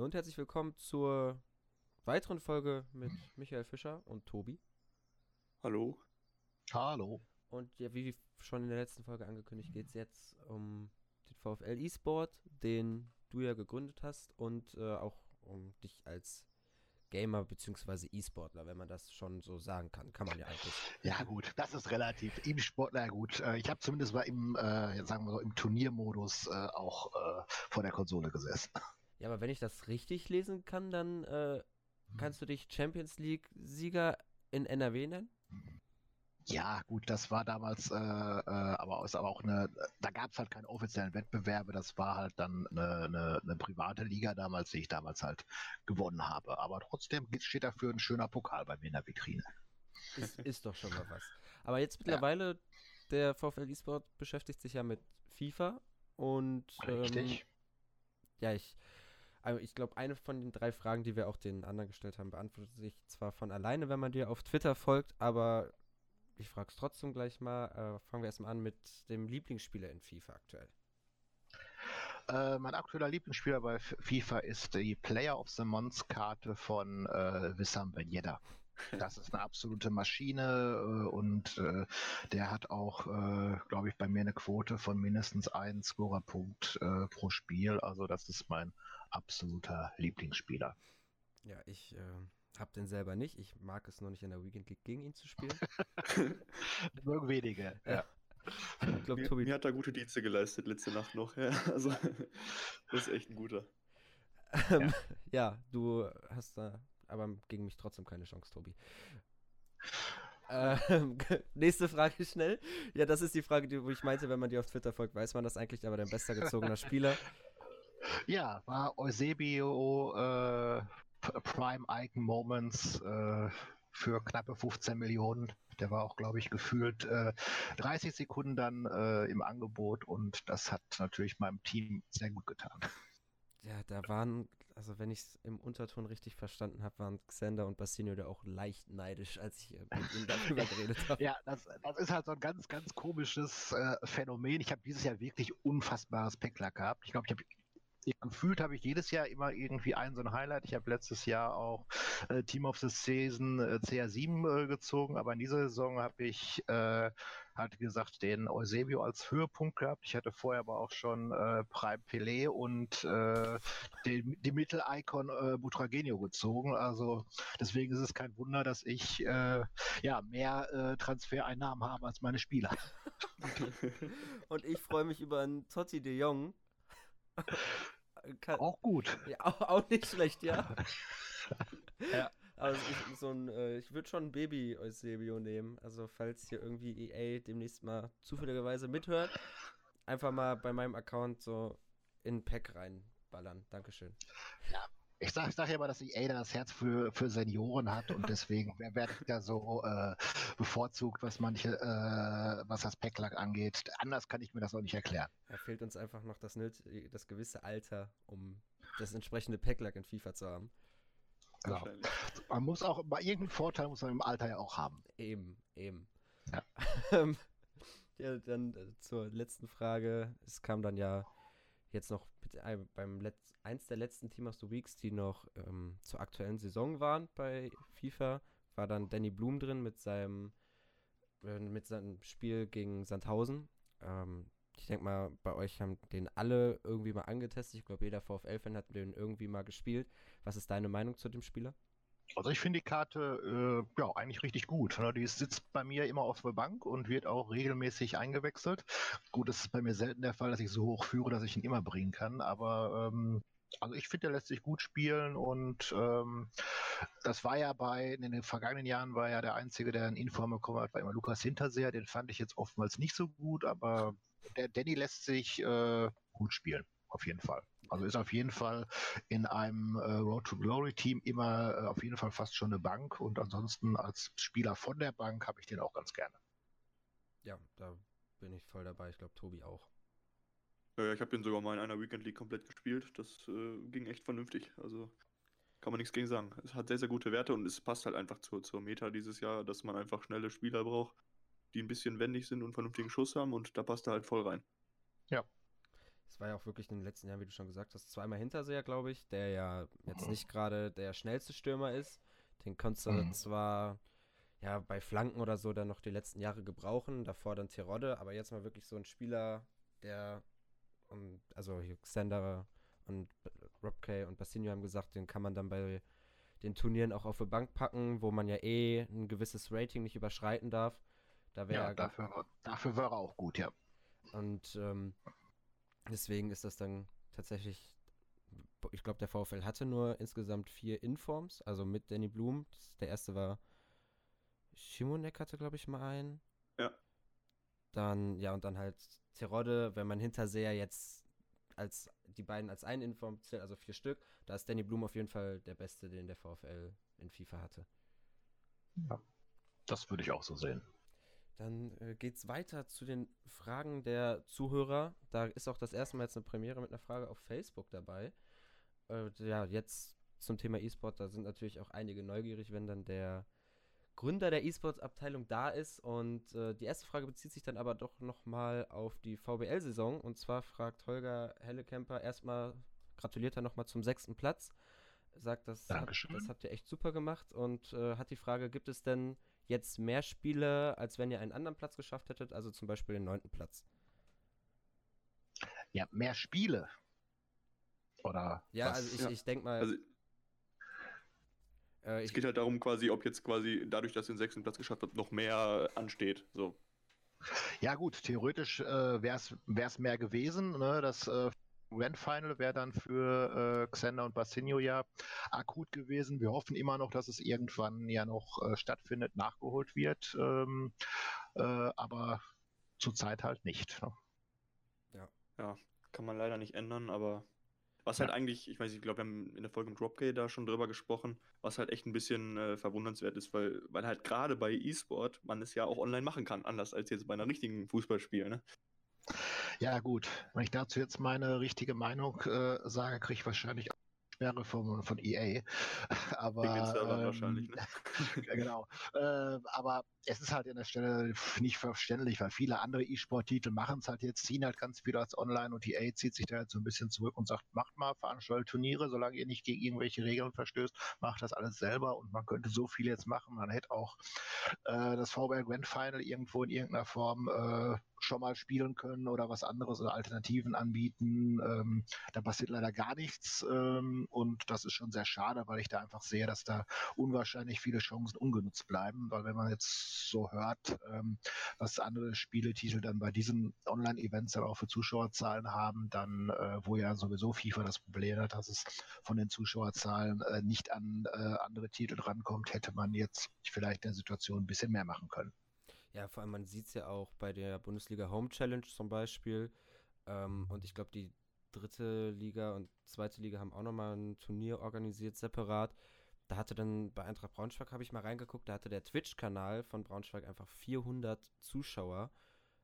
Hallo und herzlich willkommen zur weiteren Folge mit Michael Fischer und Tobi. Hallo. Hallo. Und ja, wie schon in der letzten Folge angekündigt, geht es jetzt um den VfL E-Sport, den du ja gegründet hast und äh, auch um dich als Gamer bzw. E-Sportler, wenn man das schon so sagen kann. Kann man ja eigentlich. Ja gut, das ist relativ. E-Sportler, gut. Äh, ich habe zumindest mal im, äh, sagen wir so, im Turniermodus äh, auch äh, vor der Konsole gesessen. Ja, aber wenn ich das richtig lesen kann, dann äh, kannst du dich Champions League-Sieger in NRW nennen? Ja, gut, das war damals, äh, äh, aber ist aber auch eine, da gab es halt keine offiziellen Wettbewerbe, das war halt dann eine, eine, eine, private Liga damals, die ich damals halt gewonnen habe. Aber trotzdem steht dafür ein schöner Pokal bei mir in der Vitrine. Ist, ist doch schon mal was. Aber jetzt mittlerweile, ja. der VfL eSport beschäftigt sich ja mit FIFA und Richtig. Ähm, ja, ich, ich glaube, eine von den drei Fragen, die wir auch den anderen gestellt haben, beantwortet sich zwar von alleine, wenn man dir auf Twitter folgt, aber ich frage es trotzdem gleich mal. Äh, fangen wir erstmal an mit dem Lieblingsspieler in FIFA aktuell. Äh, mein aktueller Lieblingsspieler bei FIFA ist die Player of the Month Karte von äh, Wissam Ben Yedda. Das ist eine absolute Maschine äh, und äh, der hat auch, äh, glaube ich, bei mir eine Quote von mindestens einem Scorerpunkt äh, pro Spiel. Also das ist mein absoluter Lieblingsspieler. Ja, ich äh, hab den selber nicht. Ich mag es noch nicht in der Weekend League gegen ihn zu spielen. Nur wenige, ja. Ich glaub, mir, Tobi... mir hat er gute Dienste geleistet letzte Nacht noch. Ja, also, das ist echt ein guter. Ähm, ja. ja, du hast da aber gegen mich trotzdem keine Chance, Tobi. Ähm, nächste Frage schnell. Ja, das ist die Frage, die, wo ich meinte, wenn man dir auf Twitter folgt, weiß man das eigentlich, aber dein bester gezogener Spieler. Ja, war Eusebio äh, Prime Icon Moments äh, für knappe 15 Millionen. Der war auch, glaube ich, gefühlt äh, 30 Sekunden dann äh, im Angebot und das hat natürlich meinem Team sehr gut getan. Ja, da waren, also wenn ich es im Unterton richtig verstanden habe, waren Xander und Bassinio da auch leicht neidisch, als ich äh, mit ihnen darüber geredet habe. Ja, das, das, ist halt so ein ganz, ganz komisches äh, Phänomen. Ich habe dieses Jahr wirklich unfassbares Päckler gehabt. Ich glaube, ich habe gefühlt habe ich jedes Jahr immer irgendwie ein so ein Highlight. Ich habe letztes Jahr auch äh, Team of the Season äh, CR7 äh, gezogen, aber in dieser Saison habe ich äh, halt gesagt den Eusebio als Höhepunkt gehabt. Ich hatte vorher aber auch schon äh, Prime Pelé und äh, die, die Mittel-Icon äh, Butragenio gezogen. Also deswegen ist es kein Wunder, dass ich äh, ja mehr äh, Transfereinnahmen habe als meine Spieler. und ich freue mich über einen Totti de Jong kann, auch gut. Ja, auch, auch, nicht schlecht, ja. ja. Also ich, so ein, äh, ich würde schon ein Baby Eusebio nehmen. Also falls hier irgendwie EA demnächst mal zufälligerweise mithört, einfach mal bei meinem Account so in Pack reinballern. Dankeschön. Ja, ich sage sag ja mal, dass EA da das Herz für, für Senioren hat und deswegen werde ich da so äh, bevorzugt, was manche, äh, was das Packlack angeht. Anders kann ich mir das auch nicht erklären. Da fehlt uns einfach noch das, das gewisse Alter, um das entsprechende Packlack in FIFA zu haben. Genau. Man muss auch, bei irgendeinem Vorteil muss man im Alter ja auch haben. Eben, eben. Ja. ja dann äh, zur letzten Frage. Es kam dann ja jetzt noch beim Letz eins der letzten Team of the Weeks, die noch ähm, zur aktuellen Saison waren bei FIFA, war dann Danny Blum drin mit seinem äh, mit seinem Spiel gegen Sandhausen. Ähm, ich denke mal, bei euch haben den alle irgendwie mal angetestet. Ich glaube, jeder VfL-Fan hat den irgendwie mal gespielt. Was ist deine Meinung zu dem Spieler? Also ich finde die Karte äh, ja eigentlich richtig gut. Ne? Die sitzt bei mir immer auf der Bank und wird auch regelmäßig eingewechselt. Gut, das ist bei mir selten der Fall, dass ich so hoch führe, dass ich ihn immer bringen kann. Aber ähm, also ich finde, er lässt sich gut spielen und ähm, das war ja bei, in den vergangenen Jahren war ja der Einzige, der einen Inform bekommen hat, war immer Lukas Hinterseher. Den fand ich jetzt oftmals nicht so gut, aber der Danny lässt sich äh, gut spielen, auf jeden Fall. Also ist auf jeden Fall in einem äh, Road to Glory Team immer äh, auf jeden Fall fast schon eine Bank und ansonsten als Spieler von der Bank habe ich den auch ganz gerne. Ja, da bin ich voll dabei. Ich glaube, Tobi auch. Ja, ich habe den sogar mal in einer Weekend League komplett gespielt. Das äh, ging echt vernünftig. Also kann man nichts gegen sagen. Es hat sehr, sehr gute Werte und es passt halt einfach zur, zur Meta dieses Jahr, dass man einfach schnelle Spieler braucht, die ein bisschen wendig sind und vernünftigen Schuss haben und da passt er halt voll rein. Ja. Es war ja auch wirklich in den letzten Jahren, wie du schon gesagt hast, zweimal Hinterseher, glaube ich, der ja jetzt nicht gerade der schnellste Stürmer ist. Den konntest du Mhm. zwar ja bei Flanken oder so dann noch die letzten Jahre gebrauchen, davor dann Terodde, aber jetzt mal wirklich so ein Spieler, der um, also hier Xander und Rob Kay und Bassinio haben gesagt, den kann man dann bei den Turnieren auch auf die Bank packen, wo man ja eh ein gewisses Rating nicht überschreiten darf. Da wäre Ja, dafür, dafür war er auch gut, ja. und ähm, deswegen ist das dann tatsächlich, ich glaube, der VfL hatte nur insgesamt vier Informs, also mit Danny Blum. Das, der erste war Schimonek hatte, glaube ich, mal einen. Ja. Dann, ja, und dann halt Terodde, wenn man Hinterseher jetzt als die beiden als einen Inform zählt, also vier Stück, da ist Danny Blum auf jeden Fall der Beste, den der VfL in FIFA hatte. Das würde ich auch so sehen. Dann äh, geht's weiter zu den Fragen der Zuhörer. Da ist auch das erste Mal jetzt eine Premiere mit einer Frage auf Facebook dabei. Äh, ja, jetzt zum Thema E-Sport, da sind natürlich auch einige neugierig, wenn dann der Gründer der E-Sports-Abteilung da ist. Und äh, die erste Frage bezieht sich dann aber doch nochmal auf die VBL-Saison. Und zwar fragt Holger Hellekemper erstmal, gratuliert er nochmal zum sechsten Platz. Sagt, das, hat, das habt ihr echt super gemacht. Und äh, hat die Frage, gibt es denn jetzt mehr Spiele, als wenn ihr einen anderen Platz geschafft hättet, also zum Beispiel den neunten Platz. Ja, mehr Spiele. Oder Ja, was? also ich, Ja. ich denke mal, Also äh, es geht halt darum, quasi, ob jetzt quasi dadurch, dass ihr den sechsten Platz geschafft habt, noch mehr ansteht. So. Ja gut, theoretisch äh, wäre es mehr gewesen. Ne? Das äh, Grand Final wäre dann für äh, Xander und Bassinio ja akut gewesen. Wir hoffen immer noch, dass es irgendwann ja noch äh, stattfindet, nachgeholt wird. Ähm, äh, aber zurzeit halt nicht. Ne? Ja, kann man leider nicht ändern, aber was halt eigentlich, ich weiß nicht, ich glaube, wir haben in der Folge mit Dropgate da schon drüber gesprochen, was halt echt ein bisschen äh, verwundernswert ist, weil, weil halt gerade bei E-Sport man es ja auch online machen kann, anders als jetzt bei einer richtigen Fußballspiel, ne? Ja gut, wenn ich dazu jetzt meine richtige Meinung äh, sage, kriege ich wahrscheinlich auch Sperre von, von EA. Aber Wegen den Servern ähm, wahrscheinlich, ne? Ja, genau. Äh, aber es ist halt an der Stelle nicht verständlich, weil viele andere E-Sport-Titel machen es halt jetzt, ziehen halt ganz viel als online und EA zieht sich da jetzt so ein bisschen zurück und sagt, macht mal, veranstaltet Turniere, solange ihr nicht gegen irgendwelche Regeln verstößt, macht das alles selber und man könnte so viel jetzt machen. Man hätte auch äh, das VBL Grand Final irgendwo in irgendeiner Form äh, schon mal spielen können oder was anderes oder Alternativen anbieten. Ähm, da passiert leider gar nichts ähm, und das ist schon sehr schade, weil ich da einfach sehe, dass da unwahrscheinlich viele Chancen ungenutzt bleiben, weil wenn man jetzt so hört, ähm, was andere Spieletitel dann bei diesen Online-Events dann auch für Zuschauerzahlen haben, dann, äh, wo ja sowieso FIFA das Problem hat, dass es von den Zuschauerzahlen äh, nicht an äh, andere Titel drankommt, hätte man jetzt vielleicht der Situation ein bisschen mehr machen können. ja, vor allem man sieht es ja auch bei der Bundesliga Home Challenge zum Beispiel. Ähm, und ich glaube, die dritte Liga und zweite Liga haben auch nochmal ein Turnier organisiert, separat. Da hatte dann bei Eintracht Braunschweig, habe ich mal reingeguckt, da hatte der Twitch-Kanal von Braunschweig einfach 400 Zuschauer.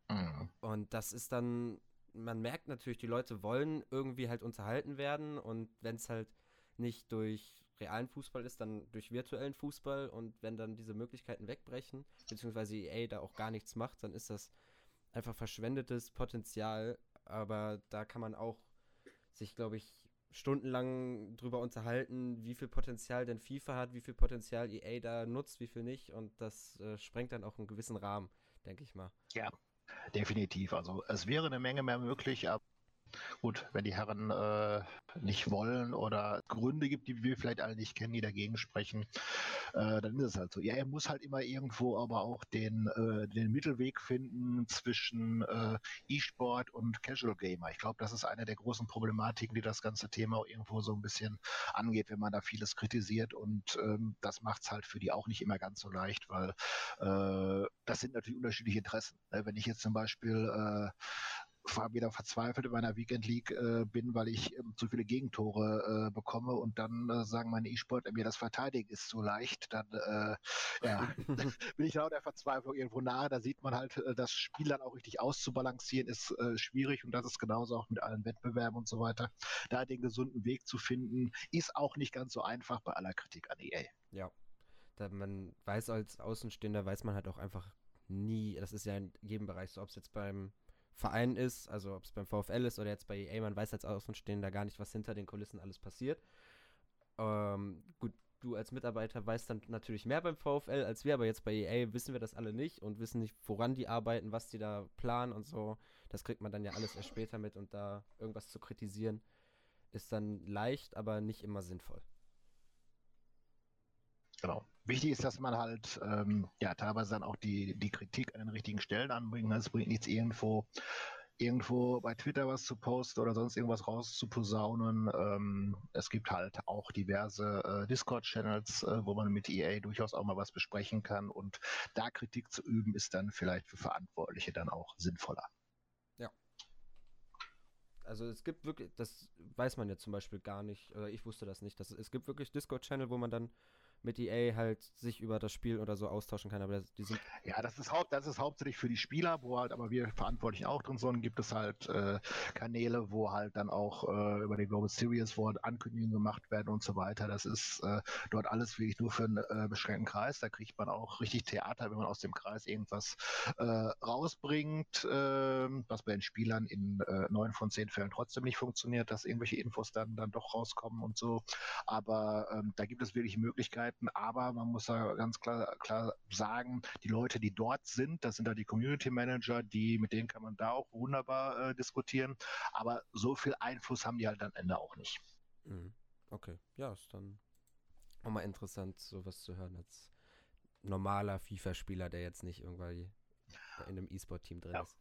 Mhm. Und das ist dann, man merkt natürlich, die Leute wollen irgendwie halt unterhalten werden und wenn es halt nicht durch realen Fußball ist, dann durch virtuellen Fußball und wenn dann diese Möglichkeiten wegbrechen, beziehungsweise EA da auch gar nichts macht, dann ist das einfach verschwendetes Potenzial, aber da kann man auch sich, glaube ich, stundenlang drüber unterhalten, wie viel Potenzial denn FIFA hat, wie viel Potenzial EA da nutzt, wie viel nicht und das äh, sprengt dann auch einen gewissen Rahmen, denke ich mal. Definitiv. Also es wäre eine Menge mehr möglich, aber gut, wenn die Herren äh, nicht wollen oder Gründe gibt, die wir vielleicht alle nicht kennen, die dagegen sprechen, äh, dann ist es halt so. Ja, er muss halt immer irgendwo aber auch den, äh, den Mittelweg finden zwischen äh, E-Sport und Casual Gamer. Ich glaube, das ist eine der großen Problematiken, die das ganze Thema auch irgendwo so ein bisschen angeht, wenn man da vieles kritisiert und ähm, das macht es halt für die auch nicht immer ganz so leicht, weil äh, das sind natürlich unterschiedliche Interessen. Ne? Wenn ich jetzt zum Beispiel äh, ver- wieder verzweifelt in meiner Weekend League äh, bin, weil ich ähm, zu viele Gegentore äh, bekomme und dann äh, sagen meine E-Sportler mir, das Verteidigen ist so leicht, dann äh, ja, bin ich auch der Verzweiflung irgendwo nahe. Da sieht man halt, äh, das Spiel dann auch richtig auszubalancieren ist äh, schwierig und das ist genauso auch mit allen Wettbewerben und so weiter. Da den gesunden Weg zu finden, ist auch nicht ganz so einfach bei aller Kritik an EA. Ja. Da man weiß als Außenstehender, weiß man halt auch einfach nie, das ist ja in jedem Bereich so, ob es jetzt beim Verein ist, also ob es beim VfL ist oder jetzt bei EA, man weiß als Außenstehender gar nicht, was hinter den Kulissen alles passiert. Ähm, gut, du als Mitarbeiter weißt dann natürlich mehr beim VfL als wir, aber jetzt bei EA wissen wir das alle nicht und wissen nicht, woran die arbeiten, was die da planen und so. Das kriegt man dann ja alles erst später mit und da irgendwas zu kritisieren ist dann leicht, aber nicht immer sinnvoll. Genau. Wichtig ist, dass man halt ähm, ja teilweise dann auch die, die Kritik an den richtigen Stellen anbringt. Es bringt nichts irgendwo irgendwo bei Twitter was zu posten oder sonst irgendwas rauszuposaunen. Ähm, es gibt halt auch diverse äh, Discord-Channels, äh, wo man mit EA durchaus auch mal was besprechen kann und da Kritik zu üben ist dann vielleicht für Verantwortliche dann auch sinnvoller. Ja. Also es gibt wirklich, das weiß man ja zum Beispiel gar nicht, oder ich wusste das nicht, dass es gibt wirklich Discord-Channel, wo man dann mit EA halt sich über das Spiel oder so austauschen kann, aber die sind. Ja, das ist, haupt, das ist hauptsächlich für die Spieler, wo halt aber wir Verantwortlichen auch drin sind, gibt es halt äh, Kanäle, wo halt dann auch äh, über die Global Series, wo Ankündigungen gemacht werden und so weiter. Das ist äh, dort alles wirklich nur für einen äh, beschränkten Kreis. Da kriegt man auch richtig Theater, wenn man aus dem Kreis irgendwas äh, rausbringt, ähm, was bei den Spielern in äh, neun von zehn Fällen trotzdem nicht funktioniert, dass irgendwelche Infos dann, dann doch rauskommen und so. Aber ähm, da gibt es wirklich Möglichkeiten, Möglichkeiten, aber man muss da ganz klar, klar sagen, die Leute, die dort sind, das sind da die Community Manager, die, mit denen kann man da auch wunderbar äh, diskutieren, aber so viel Einfluss haben die halt am Ende auch nicht. Mhm. Okay, ja, ist dann auch mal interessant, sowas zu hören als normaler FIFA-Spieler, der jetzt nicht irgendwie in einem E-Sport-Team drin ja. ist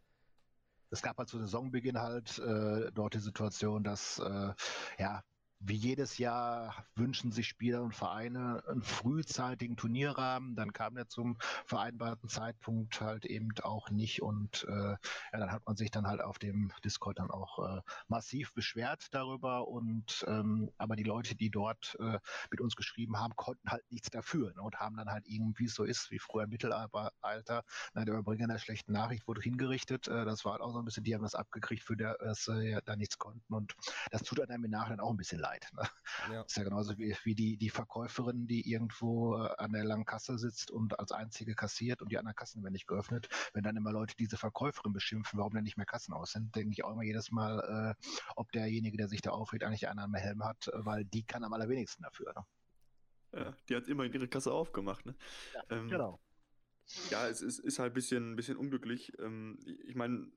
es gab halt zu Saisonbeginn halt äh, dort die Situation, dass äh, ja wie jedes Jahr wünschen sich Spieler und Vereine einen frühzeitigen Turnierrahmen. Dann kam der zum vereinbarten Zeitpunkt halt eben auch nicht. Und äh, ja, dann hat man sich dann halt auf dem Discord dann auch äh, massiv beschwert darüber. Und ähm, aber die Leute, die dort äh, mit uns geschrieben haben, konnten halt nichts dafür ne, und haben dann halt irgendwie so ist, wie früher im Mittelalter, na, der Überbringer der schlechten Nachricht wurde hingerichtet. Äh, das war halt auch so ein bisschen, die haben das abgekriegt, für der, dass äh, ja, da nichts konnten. Und das tut einem im Nachhinein auch ein bisschen leid. Ne? Ja. Ist ja genauso wie, wie die, die Verkäuferin, die irgendwo äh, an der langen Kasse sitzt und als einzige kassiert und die anderen Kassen werden nicht geöffnet. Wenn dann immer Leute diese Verkäuferin beschimpfen, warum denn nicht mehr Kassen aus sind, denke ich auch immer jedes Mal, äh, ob derjenige, der sich da aufregt, eigentlich einen am Helm hat, äh, weil die kann am allerwenigsten dafür. Ne? Ja, die hat immer ihre Kasse aufgemacht. Ne? Ja, ähm, genau. Ja, es ist, ist halt ein bisschen, bisschen unglücklich. Ähm, ich meine,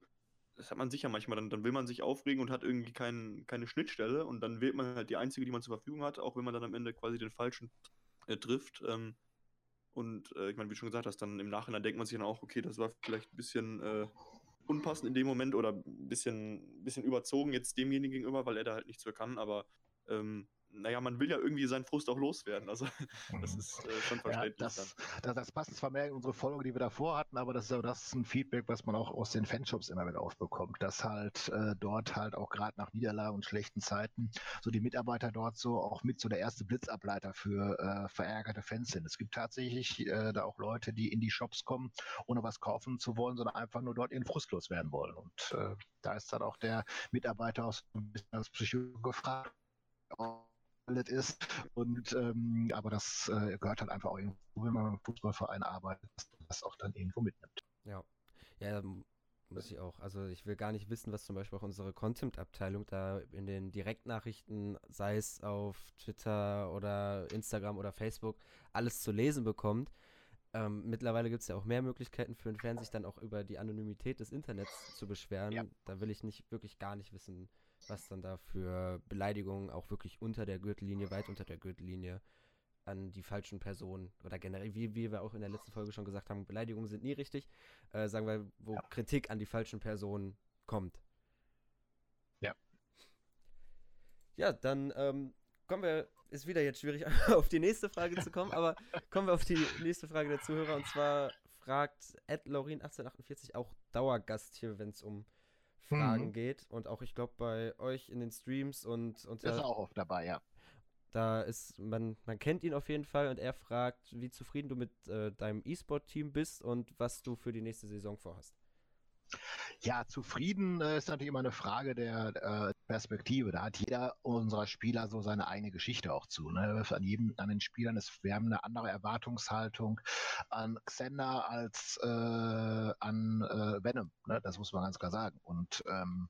das hat man sicher manchmal, dann, dann will man sich aufregen und hat irgendwie kein, keine Schnittstelle und dann wählt man halt die einzige, die man zur Verfügung hat, auch wenn man dann am Ende quasi den falschen äh, trifft. Ähm, und äh, ich meine, wie schon gesagt hast, dann im Nachhinein denkt man sich dann auch, okay, das war vielleicht ein bisschen äh, unpassend in dem Moment oder ein bisschen, bisschen überzogen jetzt demjenigen gegenüber, weil er da halt nichts für kann, aber ähm, naja, man will ja irgendwie seinen Frust auch loswerden. Also das mhm. ist äh, schon verständlich. Ja, das, das, das, passt zwar mehr in unsere Folge, die wir davor hatten, aber das ist, auch, das ist ein Feedback, was man auch aus den Fanshops immer wieder aufbekommt, dass halt äh, dort halt auch gerade nach Niederlagen und schlechten Zeiten so die Mitarbeiter dort so auch mit so der erste Blitzableiter für äh, verärgerte Fans sind. Es gibt tatsächlich äh, da auch Leute, die in die Shops kommen, ohne was kaufen zu wollen, sondern einfach nur dort ihren Frust loswerden wollen. Und äh, da ist dann auch der Mitarbeiter aus ein bisschen als Psychologe gefragt, ist. Und ähm, aber das äh, gehört halt einfach auch irgendwo, wenn man im Fußballverein arbeitet, dass man das auch dann irgendwo mitnimmt. Ja. Ja, muss ich auch. Also ich will gar nicht wissen, was zum Beispiel auch unsere Content-Abteilung da in den Direktnachrichten, sei es auf Twitter oder Instagram oder Facebook, alles zu lesen bekommt. Ähm, mittlerweile gibt es ja auch mehr Möglichkeiten für einen Fan, sich dann auch über die Anonymität des Internets zu beschweren. Ja. Da will ich nicht wirklich gar nicht wissen, was dann da für Beleidigungen auch wirklich unter der Gürtellinie, weit unter der Gürtellinie an die falschen Personen oder generell, wie, wie wir auch in der letzten Folge schon gesagt haben, Beleidigungen sind nie richtig, äh, sagen wir, wo ja. Kritik an die falschen Personen kommt. Ja. Ja, dann ähm, kommen wir, ist wieder jetzt schwierig auf die nächste Frage zu kommen, aber kommen wir auf die nächste Frage der Zuhörer und zwar fragt Ed Laurin 1848 auch Dauergast hier, wenn es um Fragen mhm. geht. Und auch, ich glaube, bei euch in den Streams und. und ist auch oft dabei, ja. Da ist, man, man kennt ihn auf jeden Fall und er fragt, wie zufrieden du mit äh, deinem E-Sport-Team bist und was du für die nächste Saison vorhast. Ja, zufrieden äh, ist natürlich immer eine Frage der äh, Perspektive. Da hat jeder unserer Spieler so seine eigene Geschichte auch zu. Ne? An jedem, an den Spielern ist, wir haben eine andere Erwartungshaltung an Xander als äh, an äh, Venom. Ne? Das muss man ganz klar sagen. Und ähm,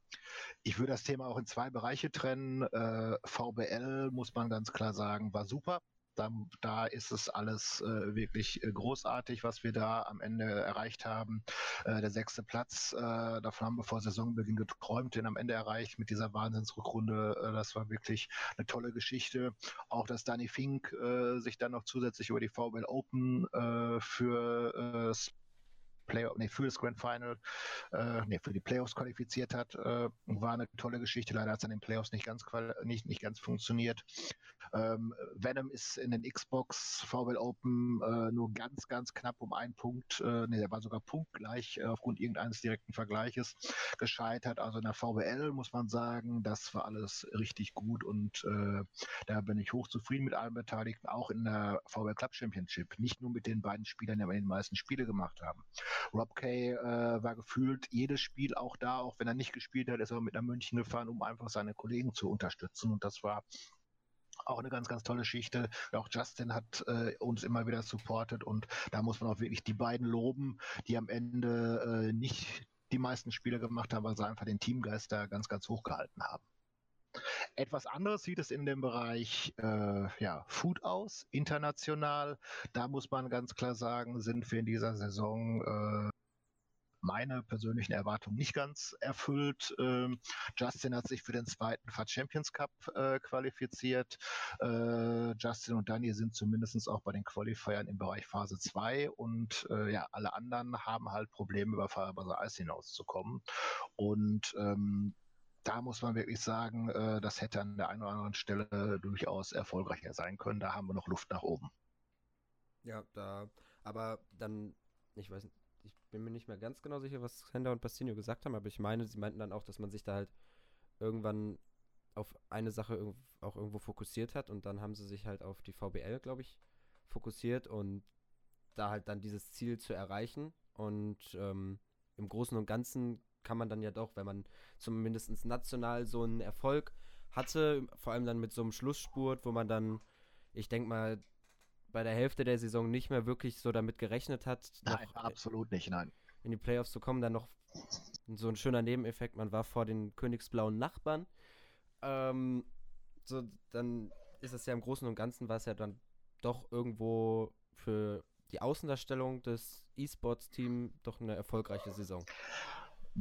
ich würde das Thema auch in zwei Bereiche trennen. Äh, VBL muss man ganz klar sagen, war super. Da, da ist es alles äh, wirklich äh, großartig, was wir da am Ende erreicht haben. Äh, der sechste Platz, äh, davon haben wir vor Saisonbeginn geträumt, den am Ende erreicht mit dieser Wahnsinnsrückrunde. Äh, das war wirklich eine tolle Geschichte. Auch, dass Danny Fink äh, sich dann noch zusätzlich über die VBL Open für Play nee, für das Grand Final, äh, nee, für die Playoffs qualifiziert hat. Äh, war eine tolle Geschichte. Leider hat es an den Playoffs nicht ganz, nicht, nicht ganz funktioniert. Ähm, Venom ist in den Xbox VWL Open äh, nur ganz, ganz knapp um einen Punkt, äh, nee, der war sogar punktgleich äh, aufgrund irgendeines direkten Vergleiches gescheitert. Also in der VWL muss man sagen, das war alles richtig gut und äh, da bin ich hochzufrieden mit allen Beteiligten, auch in der VWL Club Championship. Nicht nur mit den beiden Spielern, die aber die meisten Spiele gemacht haben. Rob Kay äh, war gefühlt jedes Spiel auch da, auch wenn er nicht gespielt hat, ist er mit nach München gefahren, um einfach seine Kollegen zu unterstützen. Und das war auch eine ganz, ganz tolle Geschichte. Auch Justin hat äh, uns immer wieder supportet und da muss man auch wirklich die beiden loben, die am Ende äh, nicht die meisten Spiele gemacht haben, weil sie einfach den Teamgeist da ganz, ganz hoch gehalten haben. Etwas anderes sieht es in dem Bereich äh, ja, Food aus, international. Da muss man ganz klar sagen, sind wir in dieser Saison äh, meine persönlichen Erwartungen nicht ganz erfüllt. Ähm, Justin hat sich für den zweiten FAT Champions Cup äh, qualifiziert. Äh, Justin und Dani sind zumindest auch bei den Qualifiern im Bereich Phase 2 und äh, ja, alle anderen haben halt Probleme, über Fahrerbaser Eis hinauszukommen. Und ähm, da muss man wirklich sagen, äh, das hätte an der einen oder anderen Stelle durchaus erfolgreicher sein können. Da haben wir noch Luft nach oben. Ja, da, aber dann, ich weiß nicht, ich bin mir nicht mehr ganz genau sicher, was Hender und Bastinho gesagt haben, aber ich meine, sie meinten dann auch, dass man sich da halt irgendwann auf eine Sache auch irgendwo fokussiert hat und dann haben sie sich halt auf die VBL, glaube ich, fokussiert und da halt dann dieses Ziel zu erreichen und ähm, im Großen und Ganzen kann man dann ja doch, wenn man zumindest national so einen Erfolg hatte, vor allem dann mit so einem Schlussspurt, wo man dann, ich denke mal, bei der Hälfte der Saison nicht mehr wirklich so damit gerechnet hat. Nein, absolut nicht, nein. In die Playoffs zu kommen, dann noch so ein schöner Nebeneffekt, man war vor den königsblauen Nachbarn. Ähm, so, dann ist es ja im Großen und Ganzen, war es ja dann doch irgendwo für die Außendarstellung des E-Sports-Teams doch eine erfolgreiche Saison.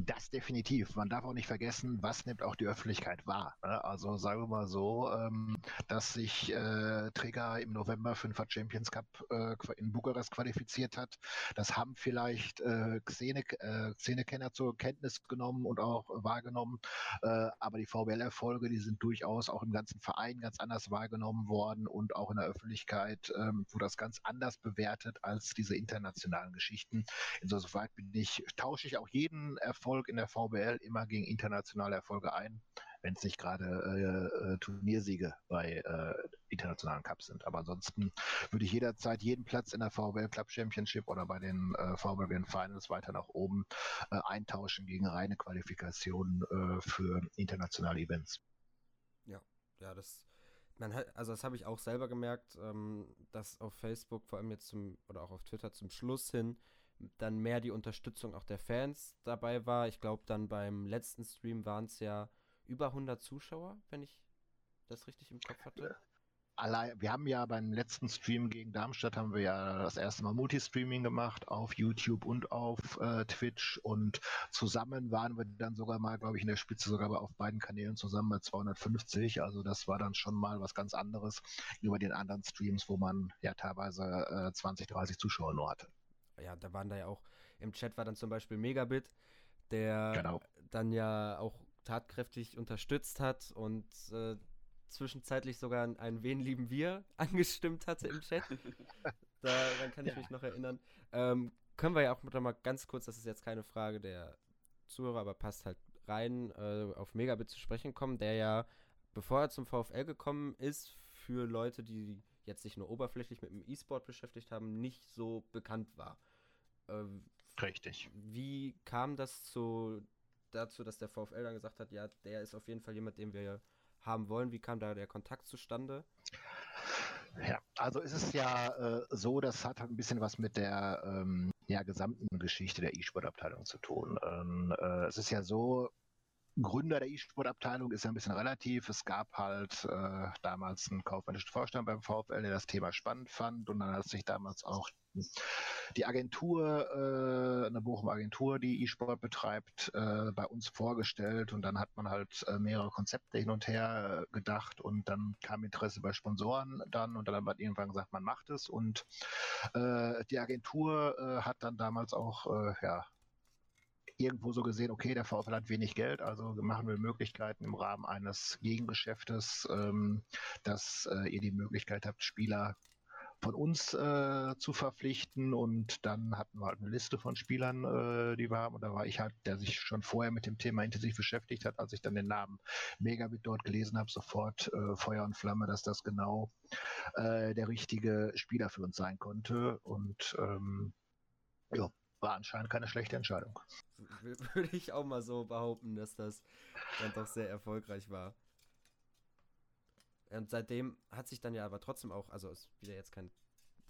Das definitiv. Man darf auch nicht vergessen, was nimmt auch die Öffentlichkeit wahr. Ne? Also sagen wir mal so, ähm, dass sich äh, Trigger im November für den Champions Cup äh, in Bukarest qualifiziert hat. Das haben vielleicht äh, Xene, äh, zur Kenntnis genommen und auch wahrgenommen. Äh, aber die VBL-Erfolge, die sind durchaus auch im ganzen Verein ganz anders wahrgenommen worden und auch in der Öffentlichkeit ähm, wurde das ganz anders bewertet als diese internationalen Geschichten. Insoweit bin ich, tausche ich auch jeden Erfolg Erfolg in der VBL immer gegen internationale Erfolge ein, wenn es nicht gerade äh, äh, Turniersiege bei äh, internationalen Cups sind. Aber ansonsten würde ich jederzeit jeden Platz in der VBL Club Championship oder bei den äh, VBL Finals weiter nach oben äh, eintauschen gegen reine Qualifikationen äh, für internationale Events. Ja, ja, das man hat, also das habe ich auch selber gemerkt, ähm, dass auf Facebook, vor allem jetzt zum, oder auch auf Twitter zum Schluss hin, dann mehr die Unterstützung auch der Fans dabei war. Ich glaube, dann beim letzten Stream waren es ja über 100 Zuschauer, wenn ich das richtig im Kopf hatte. Allein, wir haben ja beim letzten Stream gegen Darmstadt haben wir ja das erste Mal Multistreaming gemacht auf YouTube und auf äh, Twitch und zusammen waren wir dann sogar mal, glaube ich, in der Spitze sogar auf beiden Kanälen zusammen bei 250. Also das war dann schon mal was ganz anderes über den anderen Streams, wo man ja teilweise äh, 20, 30 Zuschauer nur hatte ja, da waren da ja auch, im Chat war dann zum Beispiel Megabit, der genau. dann ja auch tatkräftig unterstützt hat und äh, zwischenzeitlich sogar ein Wen lieben wir angestimmt hatte im Chat. Daran kann ich ja. mich noch erinnern. Ähm, können wir ja auch noch mal ganz kurz, das ist jetzt keine Frage der Zuhörer, aber passt halt rein, äh, auf Megabit zu sprechen kommen, der ja, bevor er zum VfL gekommen ist, für Leute, die jetzt sich nur oberflächlich mit dem E-Sport beschäftigt haben, nicht so bekannt war. Äh, Richtig. Wie kam das zu, dazu, dass der VfL dann gesagt hat, ja, der ist auf jeden Fall jemand, den wir haben wollen? Wie kam da der Kontakt zustande? Ja, also ist es ja äh, so, das hat ein bisschen was mit der ähm, ja, gesamten Geschichte der E-Sport-Abteilung zu tun. Ähm, äh, es ist ja so, Gründer der E-Sport-Abteilung ist ja ein bisschen relativ. Es gab halt äh, damals einen kaufmännischen Vorstand beim VfL, der das Thema spannend fand. Und dann hat sich damals auch die Agentur, äh, eine Bochum Agentur, die E-Sport betreibt, äh, bei uns vorgestellt. Und dann hat man halt äh, mehrere Konzepte hin und her äh, gedacht. Und dann kam Interesse bei Sponsoren dann. Und dann hat man irgendwann gesagt, man macht es. Und äh, die Agentur äh, hat dann damals auch ja irgendwo so gesehen, okay, der VfL hat wenig Geld, also machen wir Möglichkeiten im Rahmen eines Gegengeschäftes, ähm, dass äh, ihr die Möglichkeit habt, Spieler von uns äh, zu verpflichten. Und dann hatten wir halt eine Liste von Spielern, äh, die wir haben. Und da war ich halt, der sich schon vorher mit dem Thema intensiv beschäftigt hat, als ich dann den Namen Megabit dort gelesen habe, sofort äh, Feuer und Flamme, dass das genau äh, der richtige Spieler für uns sein konnte. Und ähm, ja, war anscheinend keine schlechte Entscheidung. Würde ich auch mal so behaupten, dass das dann doch sehr erfolgreich war. Und seitdem hat sich dann ja aber trotzdem auch, also ist wieder jetzt keine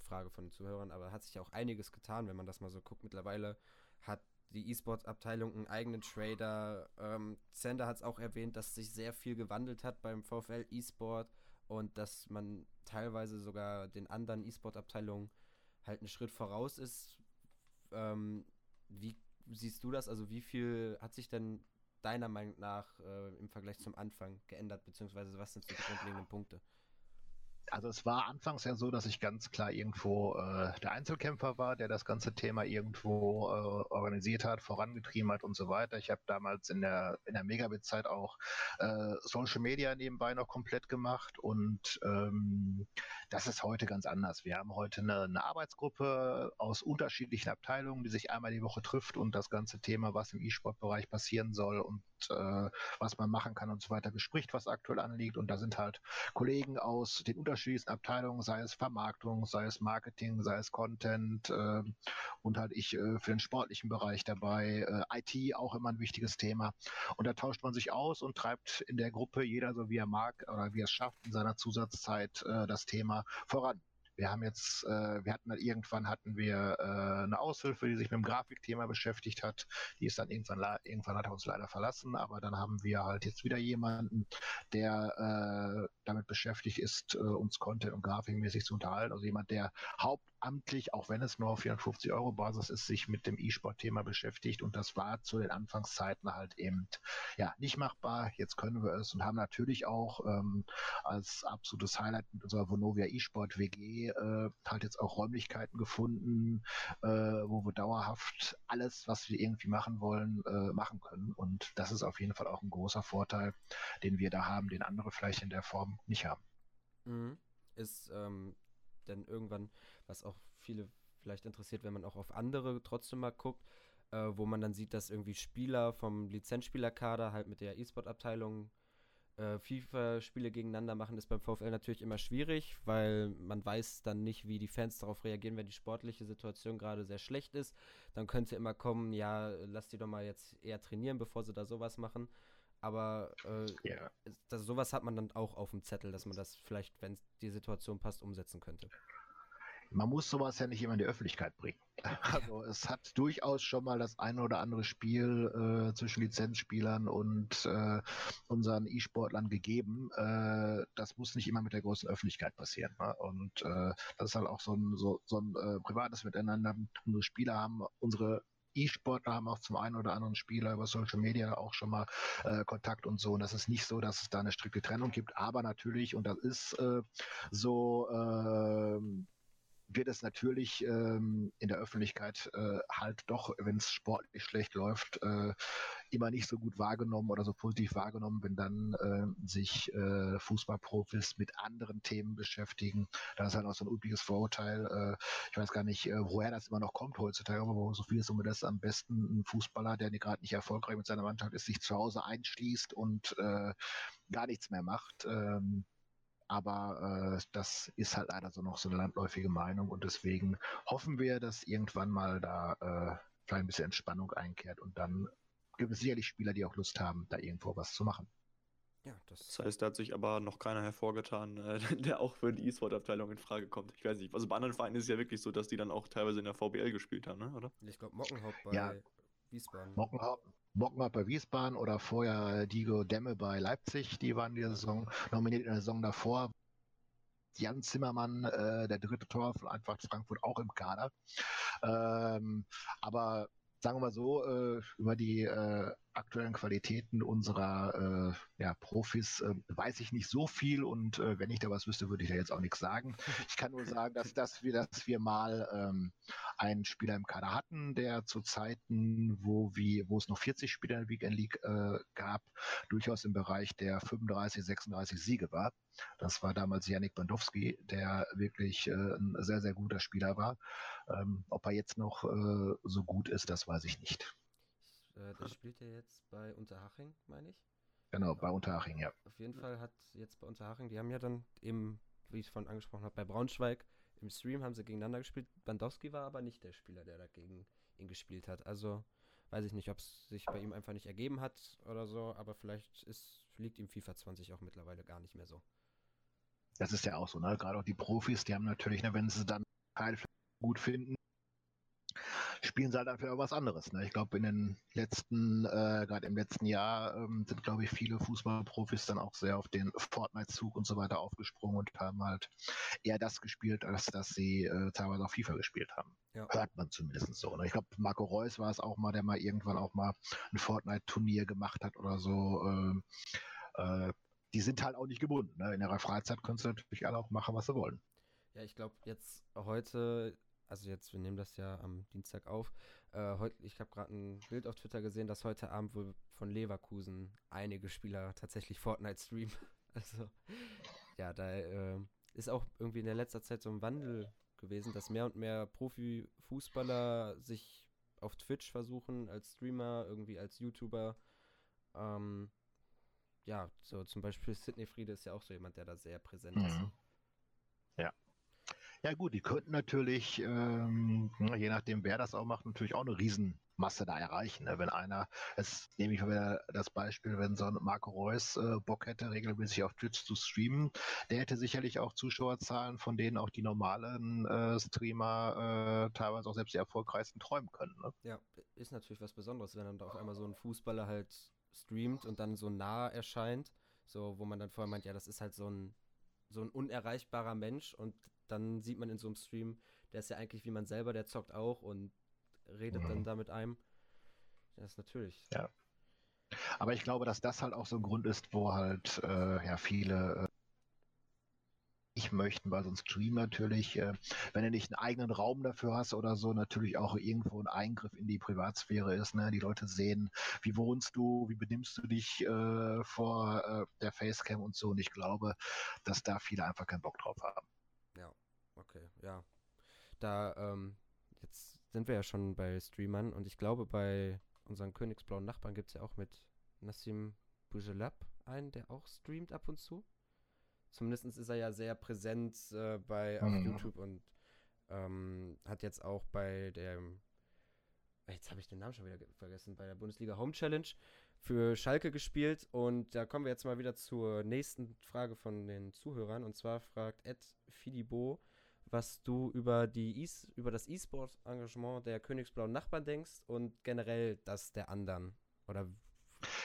Frage von den Zuhörern, aber hat sich ja auch einiges getan, wenn man das mal so guckt. Mittlerweile hat die E-Sports-Abteilung einen eigenen Trader. Ähm, Zander hat es auch erwähnt, dass sich sehr viel gewandelt hat beim VfL E-Sport und dass man teilweise sogar den anderen E-Sport-Abteilungen halt einen Schritt voraus ist. Ähm, wie siehst du das? Also wie viel hat sich denn deiner Meinung nach äh, im Vergleich zum Anfang geändert, beziehungsweise was sind so die grundlegenden Punkte? Also es war anfangs ja so, dass ich ganz klar irgendwo äh, der Einzelkämpfer war, der das ganze Thema irgendwo äh, organisiert hat, vorangetrieben hat und so weiter. Ich habe damals in der in der Megabit-Zeit auch äh, Social Media nebenbei noch komplett gemacht und ähm, das ist heute ganz anders. Wir haben heute eine, eine Arbeitsgruppe aus unterschiedlichen Abteilungen, die sich einmal die Woche trifft und das ganze Thema, was im E-Sport-Bereich passieren soll und äh, was man machen kann und so weiter bespricht, was aktuell anliegt. Und da sind halt Kollegen aus den unterschiedlichsten Abteilungen, sei es Vermarktung, sei es Marketing, sei es Content äh, und halt ich äh, für den sportlichen Bereich dabei, äh, IT auch immer ein wichtiges Thema. Und da tauscht man sich aus und treibt in der Gruppe jeder so wie er mag oder wie er es schafft in seiner Zusatzzeit äh, das Thema voran. Wir haben jetzt, äh, wir hatten dann irgendwann hatten wir äh, eine Aushilfe, die sich mit dem Grafikthema beschäftigt hat. Die ist dann irgendwann, irgendwann hat er uns leider verlassen, aber dann haben wir halt jetzt wieder jemanden, der äh, damit beschäftigt ist, äh, uns Content und Grafikmäßig zu unterhalten. Also jemand, der hauptamtlich, auch wenn es nur auf 450 Euro Basis ist, sich mit dem E-Sport-Thema beschäftigt. Und das war zu den Anfangszeiten halt eben ja nicht machbar. Jetzt können wir es und haben natürlich auch ähm, als absolutes Highlight mit unserer Vonovia E-Sport WG äh, halt jetzt auch Räumlichkeiten gefunden, äh, wo wir dauerhaft alles, was wir irgendwie machen wollen, äh, machen können. Und das ist auf jeden Fall auch ein großer Vorteil, den wir da haben, den andere vielleicht in der Form nicht haben. Mhm. Ist ähm, denn irgendwann, was auch viele vielleicht interessiert, wenn man auch auf andere trotzdem mal guckt, äh, wo man dann sieht, dass irgendwie Spieler vom Lizenzspielerkader halt mit der E-Sport-Abteilung äh, FIFA-Spiele gegeneinander machen, ist beim VfL natürlich immer schwierig, weil man weiß dann nicht, wie die Fans darauf reagieren, wenn die sportliche Situation gerade sehr schlecht ist. Dann könnte immer kommen, ja, lass die doch mal jetzt eher trainieren, bevor sie da sowas machen. Aber äh, yeah. das, sowas hat man dann auch auf dem Zettel, dass man das vielleicht, wenn die Situation passt, umsetzen könnte man muss sowas ja nicht immer in die Öffentlichkeit bringen. Also es hat durchaus schon mal das eine oder andere Spiel äh, zwischen Lizenzspielern und äh, unseren E-Sportlern gegeben. Äh, das muss nicht immer mit der großen Öffentlichkeit passieren. Ne? Und äh, das ist halt auch so ein, so, so ein äh, privates Miteinander. Unsere Spieler haben unsere E-Sportler haben auch zum einen oder anderen Spieler über Social Media auch schon mal äh, Kontakt und so. Und das ist nicht so, dass es da eine strikte Trennung gibt, aber natürlich, und das ist äh, so, äh, wird es natürlich ähm, in der Öffentlichkeit äh, halt doch, wenn es sportlich schlecht läuft, äh, immer nicht so gut wahrgenommen oder so positiv wahrgenommen, wenn dann äh, sich äh, Fußballprofis mit anderen Themen beschäftigen. Das ist halt auch so ein übliches Vorurteil. Äh, ich weiß gar nicht, äh, woher das immer noch kommt heutzutage, aber so viel ist, das am besten ein Fußballer, der gerade nicht erfolgreich mit seiner Mannschaft ist, sich zu Hause einschließt und äh, gar nichts mehr macht. Ähm, aber äh, das ist halt leider so noch so eine landläufige Meinung und deswegen hoffen wir, dass irgendwann mal da äh, vielleicht ein bisschen Entspannung einkehrt und dann gibt es sicherlich Spieler, die auch Lust haben, da irgendwo was zu machen. Ja, das, das heißt, da hat sich aber noch keiner hervorgetan, äh, der auch für die E-Sport-Abteilung in Frage kommt. Ich weiß nicht. Also bei anderen Vereinen ist es ja wirklich so, dass die dann auch teilweise in der VBL gespielt haben, ne? oder? Ich glaube, Mockenhaupt bei ja. Wiesbaden. Mockenhaupt, Mockenhaupt bei Wiesbaden oder vorher Diego Demme bei Leipzig, die waren in der Saison nominiert in der Saison davor. Jan Zimmermann, äh, der dritte Tor von Eintracht Frankfurt, auch im Kader. Ähm, aber sagen wir mal so, äh, über die äh, aktuellen Qualitäten unserer äh, ja, Profis äh, weiß ich nicht so viel und äh, wenn ich da was wüsste, würde ich da jetzt auch nichts sagen. Ich kann nur sagen, dass, dass, wir, dass wir mal ähm, einen Spieler im Kader hatten, der zu Zeiten, wo, wir, wo es noch 40 Spieler in der Weekend League äh, gab, durchaus im Bereich der 35, 36 Siege war. Das war damals Janik Bandowski, der wirklich äh, ein sehr, sehr guter Spieler war. Ähm, ob er jetzt noch äh, so gut ist, das weiß ich nicht. Äh, das spielt er jetzt bei Unterhaching, meine ich. Genau, bei Unterhaching, ja. Auf jeden Fall hat jetzt bei Unterhaching, die haben ja dann eben, wie ich vorhin angesprochen habe, bei Braunschweig im Stream haben sie gegeneinander gespielt. Bandowski war aber nicht der Spieler, der dagegen ihn gespielt hat. Also weiß ich nicht, ob es sich bei ihm einfach nicht ergeben hat oder so, aber vielleicht ist, liegt ihm FIFA 20 auch mittlerweile gar nicht mehr so. Das ist ja auch so, ne? Gerade auch die Profis, die haben natürlich, ne, wenn sie dann Teil gut finden, spielen sie halt einfach was anderes. Ne? Ich glaube, in den letzten, äh, gerade im letzten Jahr, ähm, sind, glaube ich, viele Fußballprofis dann auch sehr auf den Fortnite-Zug und so weiter aufgesprungen und haben halt eher das gespielt, als dass sie äh, teilweise auch FIFA gespielt haben. Ja. Hört man zumindest so. Ne? Ich glaube, Marco Reus war es auch mal, der mal irgendwann auch mal ein Fortnite-Turnier gemacht hat oder so. Ähm, äh, die sind halt auch nicht gebunden. Ne? In ihrer Freizeit können sie natürlich alle auch machen, was sie wollen. Ja, ich glaube, jetzt heute also jetzt, wir nehmen das ja am Dienstag auf. Äh, heut, ich habe gerade ein Bild auf Twitter gesehen, dass heute Abend wohl von Leverkusen einige Spieler tatsächlich Fortnite streamen. Also, ja, da äh, ist auch irgendwie in der letzter Zeit so ein Wandel gewesen, dass mehr und mehr Profifußballer sich auf Twitch versuchen, als Streamer, irgendwie als YouTuber. Ähm, ja, so zum Beispiel Sidney Friede ist ja auch so jemand, der da sehr präsent mhm. ist. Ja. Gut, die könnten natürlich, ähm, je nachdem wer das auch macht, natürlich auch eine Riesenmasse da erreichen. Ne? Wenn einer, es nehme ich mal das Beispiel, wenn so ein Marco Reus äh, Bock hätte, regelmäßig auf Twitch zu streamen, der hätte sicherlich auch Zuschauerzahlen, von denen auch die normalen äh, Streamer äh, teilweise auch selbst die erfolgreichsten träumen können. Ne? Ja, ist natürlich was Besonderes, wenn dann auf einmal so ein Fußballer halt streamt und dann so nah erscheint, so wo man dann vorher meint, ja, das ist halt so ein so ein unerreichbarer Mensch und dann sieht man in so einem Stream, der ist ja eigentlich wie man selber, der zockt auch und redet mhm. dann da mit einem. Das ist natürlich. Ja. Aber ich glaube, dass das halt auch so ein Grund ist, wo halt äh, ja viele äh, nicht möchten, weil so ein Stream natürlich, äh, wenn du nicht einen eigenen Raum dafür hast oder so, natürlich auch irgendwo ein Eingriff in die Privatsphäre ist. Ne? Die Leute sehen, wie wohnst du, wie benimmst du dich äh, vor äh, der Facecam und so. Und ich glaube, dass da viele einfach keinen Bock drauf haben. Okay, ja. Da, ähm, jetzt sind wir ja schon bei Streamern und ich glaube, bei unseren königsblauen Nachbarn gibt es ja auch mit Nassim Bujelab einen, der auch streamt ab und zu. Zumindest ist er ja sehr präsent äh, bei auf mhm. YouTube und ähm, hat jetzt auch bei der jetzt habe ich den Namen schon wieder vergessen, bei der Bundesliga Home Challenge für Schalke gespielt. Und da kommen wir jetzt mal wieder zur nächsten Frage von den Zuhörern. Und zwar fragt Ed Fidibo, was du über, die e über das E-Sport-Engagement der Königsblauen Nachbarn denkst und generell das der anderen. Oder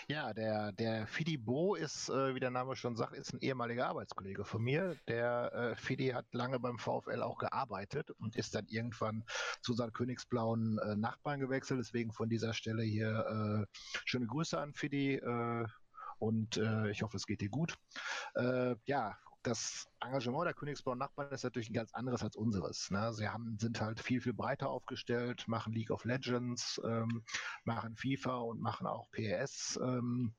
ja, der, der Fidi Bo ist, äh, wie der Name schon sagt, ist ein ehemaliger Arbeitskollege von mir. Der äh, Fidi hat lange beim VfL auch gearbeitet und ist dann irgendwann zu seinen königsblauen äh, Nachbarn gewechselt. Deswegen von dieser Stelle hier äh, schöne Grüße an Fidi äh, und äh, ich hoffe, es geht dir gut. Äh, ja, das Engagement der Königsblauen Nachbarn ist natürlich ein ganz anderes als unseres. Ne? Sie haben, sind halt viel, viel breiter aufgestellt, machen League of Legends, ähm, machen FIFA und machen auch PES. Ähm,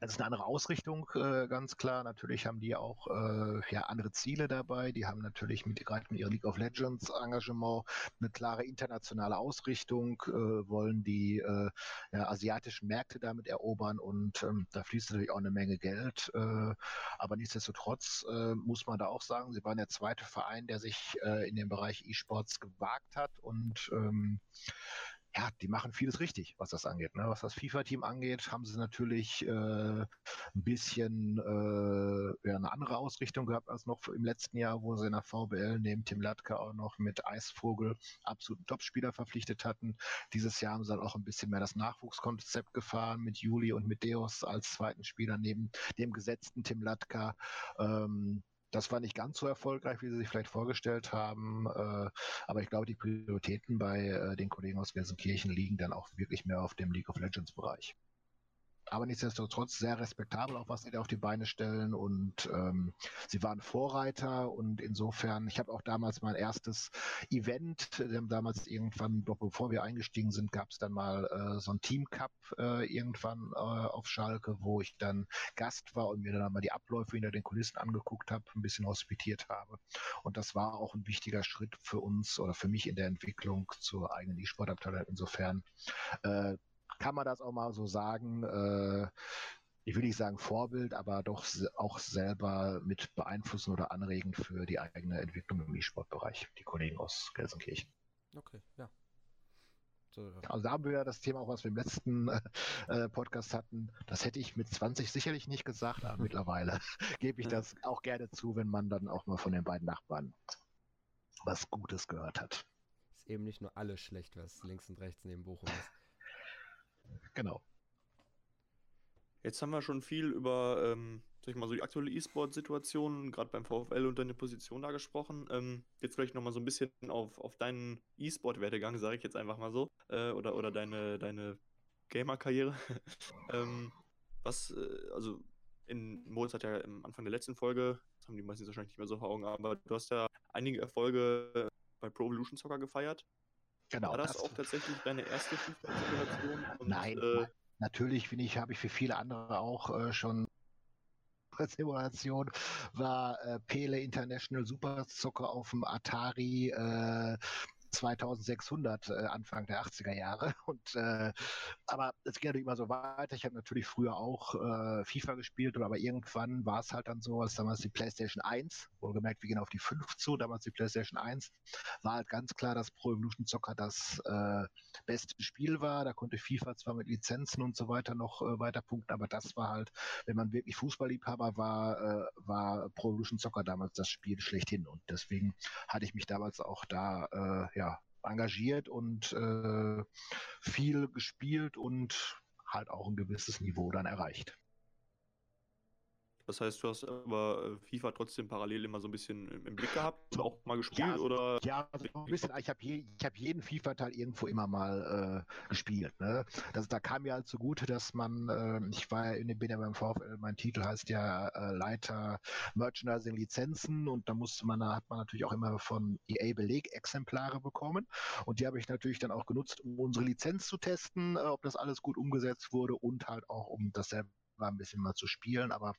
das ist eine andere Ausrichtung, äh, ganz klar. Natürlich haben die auch äh, ja, andere Ziele dabei. Die haben natürlich mit, gerade mit ihrem League of Legends Engagement eine klare internationale Ausrichtung, äh, wollen die äh, ja, asiatischen Märkte damit erobern und ähm, da fließt natürlich auch eine Menge Geld. Äh, aber nichtsdestotrotz äh, muss man da auch sagen, sie waren der zweite Verein, der sich in den Bereich E-Sports gewagt hat und ähm, ja, die machen vieles richtig, was das angeht. Ne? Was das FIFA-Team angeht, haben sie natürlich äh, ein bisschen äh, ja, eine andere Ausrichtung gehabt als noch im letzten Jahr, wo sie in der VBL neben Tim Latka auch noch mit Eisvogel absoluten Topspieler verpflichtet hatten. Dieses Jahr haben sie dann auch ein bisschen mehr das Nachwuchskonzept gefahren mit Juli und mit Deus als zweiten Spieler neben dem gesetzten Tim Latka. Ähm, das war nicht ganz so erfolgreich, wie sie sich vielleicht vorgestellt haben. Äh, aber ich glaube, die Prioritäten bei äh, den Kollegen aus Gelsenkirchen liegen dann auch wirklich mehr auf dem League of Legends Bereich aber nichtsdestotrotz sehr respektabel, auch was sie da auf die Beine stellen. Und ähm, sie waren Vorreiter und insofern, ich habe auch damals mein erstes Event, wir haben damals irgendwann, doch bevor wir eingestiegen sind, gab es dann mal äh, so ein Team Cup äh, irgendwann äh, auf Schalke, wo ich dann Gast war und mir dann mal die Abläufe hinter den Kulissen angeguckt habe, ein bisschen hospitiert habe. Und das war auch ein wichtiger Schritt für uns oder für mich in der Entwicklung zur eigenen E-Sport-Abteilung. Insofern äh, kann man das auch mal so sagen. Äh, ich will nicht sagen Vorbild, aber doch auch selber mit beeinflussen oder anregen für die eigene Entwicklung im E-Sport-Bereich, die Kollegen aus Gelsenkirchen. Okay, ja. So, ja. Also da haben wir ja das Thema auch, was wir im letzten äh, Podcast hatten. Das hätte ich mit 20 sicherlich nicht gesagt, aber mittlerweile gebe ich das auch gerne zu, wenn man dann auch mal von den beiden Nachbarn was Gutes gehört hat. Ist eben nicht nur alles schlecht, was links und rechts neben Bochum ist. Genau. Jetzt haben wir schon viel über, ähm, sag ich mal, so die aktuelle E-Sport-Situation, gerade beim VfL und deine Position da gesprochen. Ähm, jetzt vielleicht nochmal so ein bisschen auf, auf deinen E-Sport-Werdegang, sage ich jetzt einfach mal so, äh, oder, oder deine, deine Gamer-Karriere. ähm, was, äh, also, in Moritz hat ja am Anfang der letzten Folge, das haben die meisten wahrscheinlich nicht mehr so vor Augen, aber du hast ja einige Erfolge bei Pro Evolution Soccer gefeiert. Genau. War das, das auch tatsächlich deine erste FIFA-Simulation? Nein, äh, natürlich finde ich, habe ich für viele andere auch äh, schon Simulation war äh, Pele International Super Soccer auf dem Atari äh, 2600 äh, Anfang der 80er Jahre. Und äh, aber es ging natürlich immer so weiter. Ich habe natürlich früher auch äh, FIFA gespielt, aber irgendwann war es halt dann so, als damals die PlayStation 1, wohlgemerkt, wir gehen auf die 5 zu, damals die PlayStation 1, war halt ganz klar, dass Pro Evolution Soccer das äh, beste Spiel war. Da konnte FIFA zwar mit Lizenzen und so weiter noch äh, weiter punkten, aber das war halt, wenn man wirklich Fußballliebhaber war, äh, war Pro Evolution Soccer damals das Spiel schlechthin. Und deswegen hatte ich mich damals auch da äh, engagiert und äh, viel gespielt und halt auch ein gewisses Niveau dann erreicht. Das heißt, du hast aber äh, FIFA trotzdem parallel immer so ein bisschen im Blick gehabt, auch mal gespielt ja, oder? Ja, also ein bisschen. Ich habe je, hab jeden FIFA-Teil irgendwo immer mal äh, gespielt. Ne? Das, da kam mir halt zugute, dass man, äh, ich war ja in bin ja beim VfL, mein Titel heißt ja äh, Leiter Merchandising Lizenzen und da musste man, da hat man natürlich auch immer von EA Belegexemplare bekommen und die habe ich natürlich dann auch genutzt, um unsere Lizenz zu testen, äh, ob das alles gut umgesetzt wurde und halt auch um das selber war, ein bisschen mal zu spielen. Aber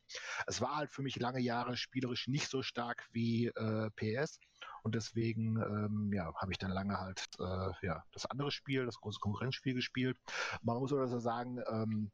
es war halt für mich lange Jahre spielerisch nicht so stark wie äh, PS. Und deswegen ähm, ja, habe ich dann lange halt äh, ja, das andere Spiel, das große Konkurrenzspiel gespielt. Man muss also sagen, ähm,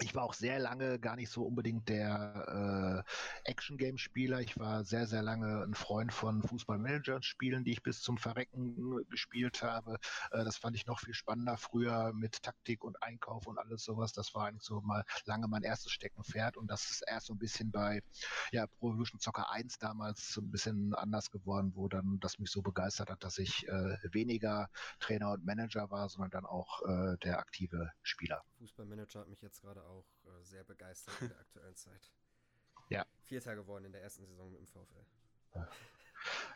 ich war auch sehr lange gar nicht so unbedingt der äh, Action-Game-Spieler. Ich war sehr, sehr lange ein Freund von Fußball-Manager-Spielen, die ich bis zum Verrecken gespielt habe. Äh, das fand ich noch viel spannender früher mit Taktik und Einkauf und alles sowas. Das war eigentlich so mal lange mein erstes Steckenpferd und das ist erst so ein bisschen bei ja, Pro Evolution Soccer 1 damals so ein bisschen anders geworden, wo dann das mich so begeistert hat, dass ich äh, weniger Trainer und Manager war, sondern dann auch äh, der aktive Spieler. Fußballmanager hat mich jetzt gerade auch äh, sehr begeistert in der aktuellen Zeit. Ja. Vierter geworden in der ersten Saison mit dem VfL.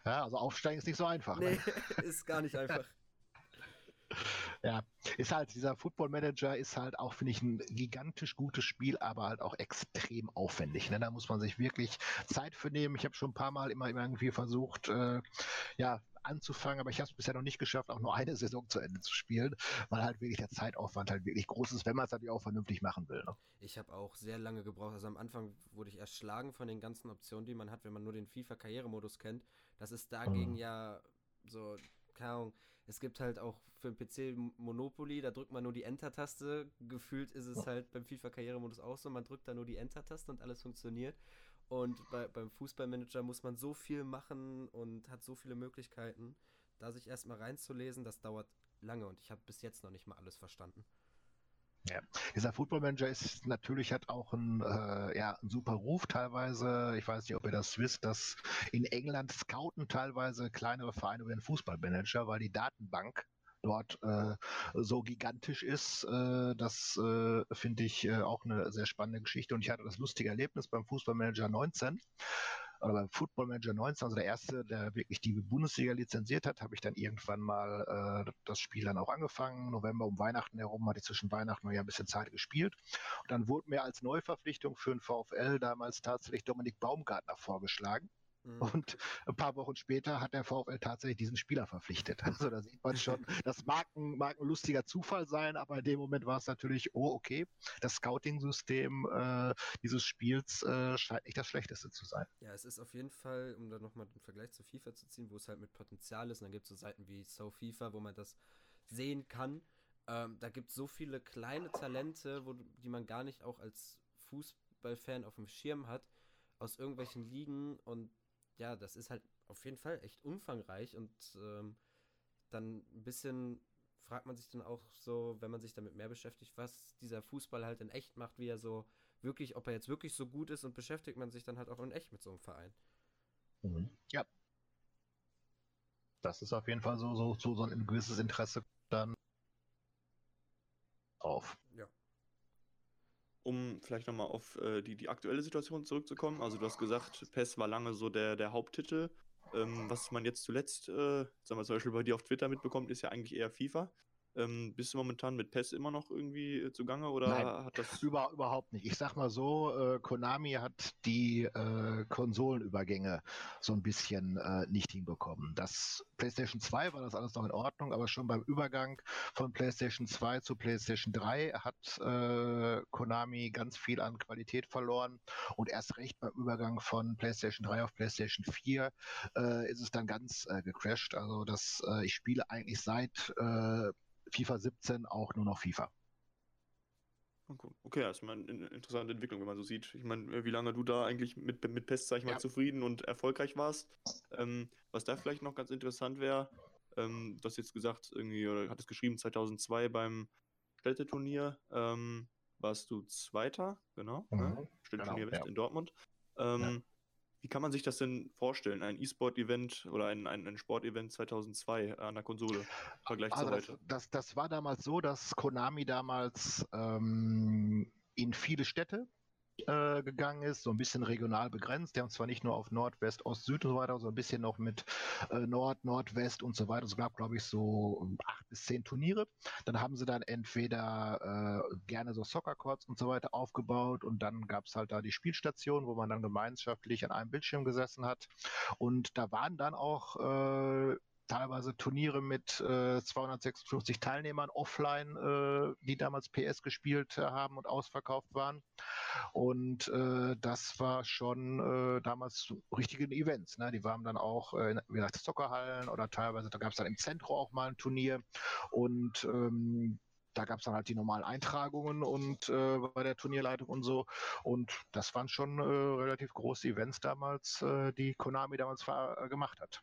Ja, also aufsteigen ist nicht so einfach. Ne? Nee, ne? ist gar nicht einfach. Ja, ist halt, dieser Football Manager ist halt auch, finde ich, ein gigantisch gutes Spiel, aber halt auch extrem aufwendig. Ne? Da muss man sich wirklich Zeit für nehmen. Ich habe schon ein paar Mal immer, immer irgendwie versucht, äh, ja, anzufangen, aber ich habe es bisher noch nicht geschafft, auch nur eine Saison zu Ende zu spielen, weil halt wirklich der Zeitaufwand halt wirklich groß ist, wenn man es natürlich auch vernünftig machen will. Ne? Ich habe auch sehr lange gebraucht. Also am Anfang wurde ich erschlagen von den ganzen Optionen, die man hat, wenn man nur den FIFA-Karrieremodus kennt. Das ist dagegen mhm. ja so, keine Ahnung, es gibt halt auch für den PC Monopoly, da drückt man nur die Enter-Taste. Gefühlt ist es halt beim FIFA-Karrieremodus auch so, man drückt da nur die Enter-Taste und alles funktioniert. Und bei, beim Fußballmanager muss man so viel machen und hat so viele Möglichkeiten, da sich erstmal reinzulesen, das dauert lange und ich habe bis jetzt noch nicht mal alles verstanden. Ja, dieser Football Manager ist natürlich hat auch ein, äh, ja, einen super Ruf teilweise. Ich weiß nicht, ob ihr das wisst, dass in England scouten teilweise kleinere Vereine über den Fußballmanager, weil die Datenbank dort äh, so gigantisch ist. Äh, das äh, finde ich äh, auch eine sehr spannende Geschichte. Und ich hatte das lustige Erlebnis beim Fußballmanager 19 oder beim Football Manager 19, also der erste, der wirklich die Bundesliga lizenziert hat, habe ich dann irgendwann mal äh, das Spiel dann auch angefangen. November um Weihnachten herum hatte ich zwischen Weihnachten und ja ein bisschen Zeit gespielt. Und dann wurde mir als Neuverpflichtung für den VfL damals tatsächlich Dominik Baumgartner vorgeschlagen. Mhm. Und ein paar Wochen später hat der VfL tatsächlich diesen Spieler verpflichtet. Also da sieht man schon, das mag ein, mag ein lustiger Zufall sein, aber in dem Moment war es natürlich, oh okay, das Scouting-System äh, dieses Spiels äh, scheint nicht das schlechteste zu sein. Ja, es ist auf jeden Fall, um da nochmal den Vergleich zu FIFA zu ziehen, wo es halt mit Potenzial ist, und dann gibt es so Seiten wie So FIFA, wo man das sehen kann. Ähm, da gibt es so viele kleine Talente, wo, die man gar nicht auch als Fußballfan auf dem Schirm hat, aus irgendwelchen Ligen und ja, das ist halt auf jeden Fall echt umfangreich und ähm, dann ein bisschen fragt man sich dann auch so, wenn man sich damit mehr beschäftigt, was dieser Fußball halt in echt macht, wie er so wirklich, ob er jetzt wirklich so gut ist und beschäftigt man sich dann halt auch in echt mit so einem Verein. Mhm. Ja. Das ist auf jeden Fall so, so, so, so ein gewisses Interesse dann auf. Um vielleicht nochmal auf äh, die, die aktuelle Situation zurückzukommen. Also du hast gesagt, PES war lange so der, der Haupttitel. Ähm, was man jetzt zuletzt, äh, sagen wir zum Beispiel bei dir auf Twitter mitbekommt, ist ja eigentlich eher FIFA. Ähm, bist du momentan mit PES immer noch irgendwie äh, zugange oder Nein, hat das. Über, überhaupt nicht. Ich sag mal so, äh, Konami hat die äh, Konsolenübergänge so ein bisschen äh, nicht hinbekommen. Das PlayStation 2 war das alles noch in Ordnung, aber schon beim Übergang von PlayStation 2 zu PlayStation 3 hat äh, Konami ganz viel an Qualität verloren und erst recht beim Übergang von PlayStation 3 auf PlayStation 4 äh, ist es dann ganz gecrashed. Also das, ich spiele eigentlich seit FIFA 17 auch nur noch FIFA. Okay, das ist mal eine interessante Entwicklung, wenn man so sieht. Ich meine, wie lange du da eigentlich mit, mit PES, sag ich mal, ja. zufrieden und erfolgreich warst. Ähm, was da vielleicht noch ganz interessant wäre, ähm, du hast jetzt gesagt, irgendwie, oder hattest geschrieben, 2002 beim Städteturnier ähm, warst du Zweiter, genau, ne? mhm. ne? Städteturnier genau, West ja. in Dortmund. Ähm, ja. Wie kann man sich das denn vorstellen? Ein E-Sport-Event oder ein, ein, ein Sport-Event 2002 an der Konsole im Vergleich also zu das, heute? Das, das war damals so, dass Konami damals ähm, in viele Städte äh, gegangen ist, so ein bisschen regional begrenzt. Die haben zwar nicht nur auf Nord, West, Ost, Süd und so weiter, so ein bisschen noch mit äh, Nord, Nordwest und so weiter. Es gab, glaube ich, so acht bis zehn Turniere. Dann haben sie dann entweder äh, gerne so Soccer-Courts und so weiter aufgebaut und dann gab es halt da die Spielstation, wo man dann gemeinschaftlich an einem Bildschirm gesessen hat. Und da waren dann auch äh, teilweise Turniere mit äh, 256 Teilnehmern offline, äh, die damals PS gespielt äh, haben und ausverkauft waren. Und äh, das war schon äh, damals richtige Events. Ne? Die waren dann auch äh, in, wie gesagt, Zockerhallen oder teilweise, da gab es dann im Zentrum auch mal ein Turnier. Und ähm, da gab es dann halt die normalen Eintragungen und äh, bei der Turnierleitung und so. Und das waren schon äh, relativ große Events damals, äh, die Konami damals gemacht hat.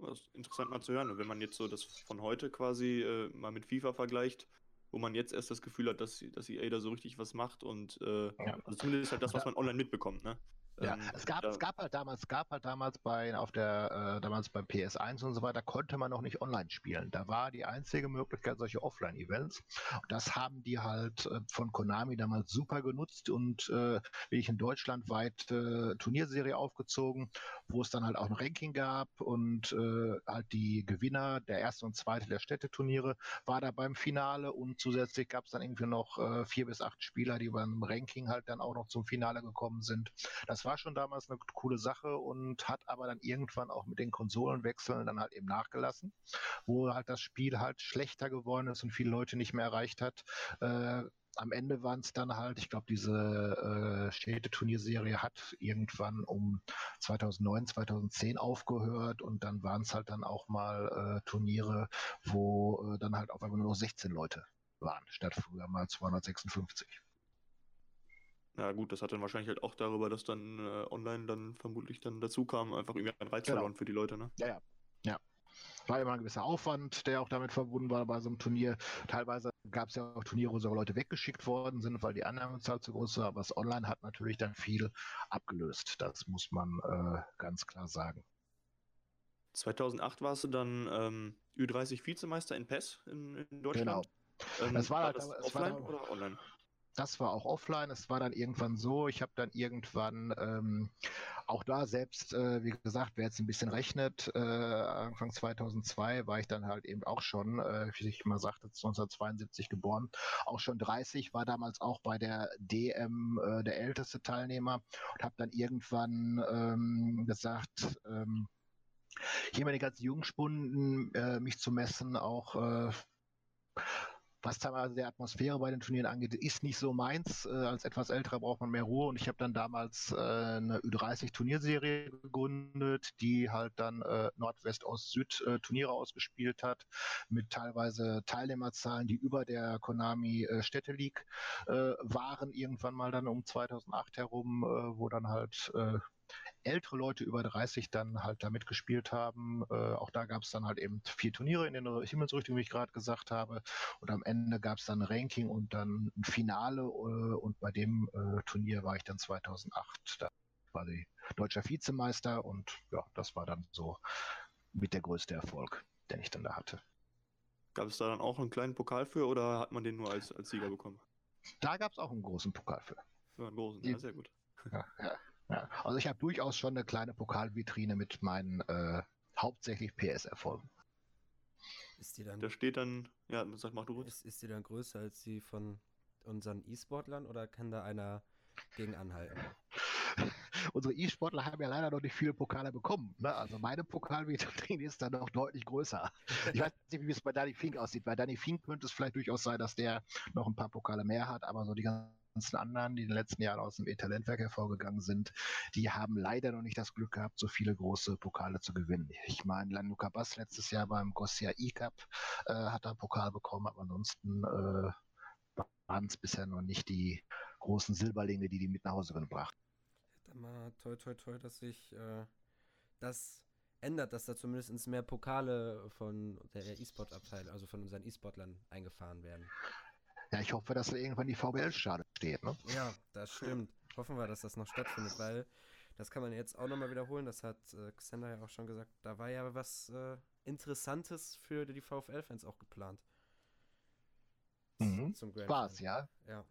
Das ist interessant mal zu hören. Und wenn man jetzt so das von heute quasi äh, mal mit FIFA vergleicht, wo man jetzt erst das Gefühl hat, dass, dass EA da so richtig was macht und äh, ja. also zumindest halt das, was man online mitbekommt, ne? Ja, ähm, es gab, da, es gab halt damals, gab halt damals bei auf der äh, damals beim PS1 und so weiter konnte man noch nicht online spielen. Da war die einzige Möglichkeit solche Offline-Events. Das haben die halt äh, von Konami damals super genutzt und äh, wie ich in Deutschland weit äh, Turnierserie aufgezogen, wo es dann halt auch ein Ranking gab und äh, halt die Gewinner der erste und zweite der Städteturniere war da beim Finale und zusätzlich gab es dann irgendwie noch äh, vier bis acht Spieler, die beim Ranking halt dann auch noch zum Finale gekommen sind. Das war war schon damals eine coole Sache und hat aber dann irgendwann auch mit den Konsolenwechseln dann halt eben nachgelassen, wo halt das Spiel halt schlechter geworden ist und viele Leute nicht mehr erreicht hat. Äh, am Ende waren es dann halt, ich glaube, diese äh, Städte-Turnierserie hat irgendwann um 2009, 2010 aufgehört und dann waren es halt dann auch mal äh, Turniere, wo äh, dann halt auf einmal nur noch 16 Leute waren, statt früher mal 256. Ja gut, das hat dann wahrscheinlich halt auch darüber, dass dann äh, online dann vermutlich dann dazu kam, einfach irgendwie ein Reiz genau. verloren für die Leute, ne? Ja, ja. Ja, war immer ein gewisser Aufwand, der auch damit verbunden war bei so einem Turnier. Teilweise gab es ja auch Turniere, wo sogar Leute weggeschickt worden sind, weil die Annahmezahl zu groß war. Aber das Online hat natürlich dann viel abgelöst. Das muss man äh, ganz klar sagen. 2008 warst du dann ähm, Ü30 Vizemeister in PES in, in Deutschland. Genau. Ähm, es war, war das es offline war, oder online? Das war auch offline. Es war dann irgendwann so, ich habe dann irgendwann ähm, auch da selbst, äh, wie gesagt, wer jetzt ein bisschen rechnet, äh, Anfang 2002 war ich dann halt eben auch schon, äh, wie ich mal sagte, 1972 geboren, auch schon 30, war damals auch bei der DM äh, der älteste Teilnehmer und habe dann irgendwann ähm, gesagt, ähm, hier meine ganzen Jungspunden äh, mich zu messen, auch äh, was teilweise der Atmosphäre bei den Turnieren angeht, ist nicht so meins. Äh, als etwas älterer braucht man mehr Ruhe und ich habe dann damals äh, eine Ü30-Turnierserie gegründet, die halt dann äh, Nordwest, Ost, Süd äh, ausgespielt hat, mit teilweise Teilnehmerzahlen, die über der Konami äh, Städte League äh, waren, irgendwann mal dann um 2008 herum, wo dann halt ältere Leute über 30 dann halt da mitgespielt haben. Äh, auch da gab es dann halt eben vier Turniere in den Himmelsrichtungen, wie ich gerade gesagt habe. Und am Ende gab es dann ein Ranking und dann ein Finale. Äh, und bei dem äh, Turnier war ich dann 2008 da quasi deutscher Vizemeister. Und ja, das war dann so mit der größte Erfolg, den ich dann da hatte. Gab es da dann auch einen kleinen Pokal für oder hat man den nur als, als Sieger bekommen? Da gab es auch einen großen Pokal für. Für einen großen, ja, sehr gut. Ja, ja. Ja, also ich habe durchaus schon eine kleine Pokalvitrine mit meinen äh, hauptsächlich PS-Erfolgen. Ist die dann. Da steht dann, ja, sag mal du ist, ist die dann größer als die von unseren E-Sportlern oder kann da einer gegen anhalten? Unsere E-Sportler haben ja leider noch nicht viele Pokale bekommen. Ne? Also meine Pokalvitrine ist dann noch deutlich größer. Ich weiß nicht, wie es bei Danny Fink aussieht. Bei Danny Fink könnte es vielleicht durchaus sein, dass der noch ein paar Pokale mehr hat, aber so die ganzen anderen, die in den letzten Jahren aus dem E-Talentwerk hervorgegangen sind, die haben leider noch nicht das Glück gehabt, so viele große Pokale zu gewinnen. Ich meine, Lanuka Bass letztes Jahr beim Gossia E-Cup äh, hat er einen Pokal bekommen, aber ansonsten äh, waren es bisher noch nicht die großen Silberlinge, die die mit nach Hause gebracht. Mal toi toi toi, dass sich äh, das ändert, dass da zumindest mehr Pokale von der E-Sport-Abteilung, also von unseren E-Sportlern eingefahren werden. Ja, ich hoffe, dass irgendwann die VBL-Stade steht. Ne? Ja, das stimmt. Hoffen wir, dass das noch stattfindet, weil das kann man jetzt auch nochmal wiederholen. Das hat äh, Xander ja auch schon gesagt. Da war ja was äh, Interessantes für die VfL-Fans auch geplant. Mhm. Zum Grand War's, ja. Ja.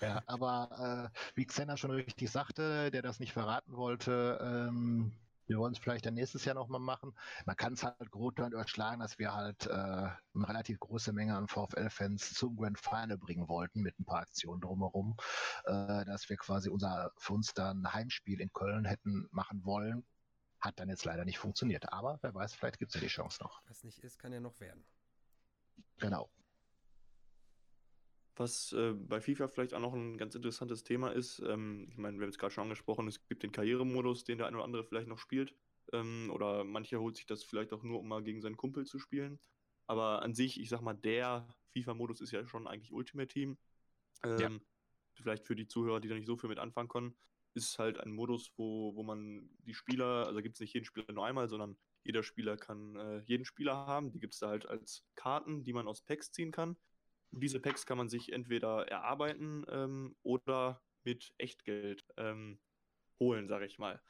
Ja, aber äh, wie Xander schon richtig sagte, der das nicht verraten wollte, ähm, wir wollen es vielleicht dann nächstes Jahr nochmal machen. Man kann es halt grob dann überschlagen, dass wir halt äh, eine relativ große Menge an VfL-Fans zum Grand Final bringen wollten mit ein paar Aktionen drumherum, äh, dass wir quasi unser für uns dann ein Heimspiel in Köln hätten machen wollen. Hat dann jetzt leider nicht funktioniert. Aber wer weiß, vielleicht gibt es ja die Chance noch. Was nicht ist, kann ja noch werden. Genau. Was äh, bei FIFA vielleicht auch noch ein ganz interessantes Thema ist, ähm, ich meine, wir haben es gerade schon angesprochen, es gibt den Karrieremodus, den der eine oder andere vielleicht noch spielt. Ähm, oder mancher holt sich das vielleicht auch nur, um mal gegen seinen Kumpel zu spielen. Aber an sich, ich sag mal, der FIFA-Modus ist ja schon eigentlich Ultimate Team. Ähm, ja. Vielleicht für die Zuhörer, die da nicht so viel mit anfangen können, ist halt ein Modus, wo, wo man die Spieler, also gibt es nicht jeden Spieler nur einmal, sondern jeder Spieler kann äh, jeden Spieler haben. Die gibt es da halt als Karten, die man aus Packs ziehen kann. Diese Packs kann man sich entweder erarbeiten ähm, oder mit Echtgeld ähm, holen, sage ich mal.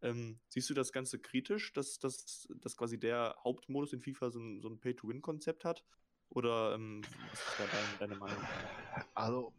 Ähm, siehst du das Ganze kritisch, dass, dass, dass quasi der Hauptmodus in FIFA so ein, so ein Pay-to-Win-Konzept hat? Oder ähm, was ist da dein, deine Meinung? Also,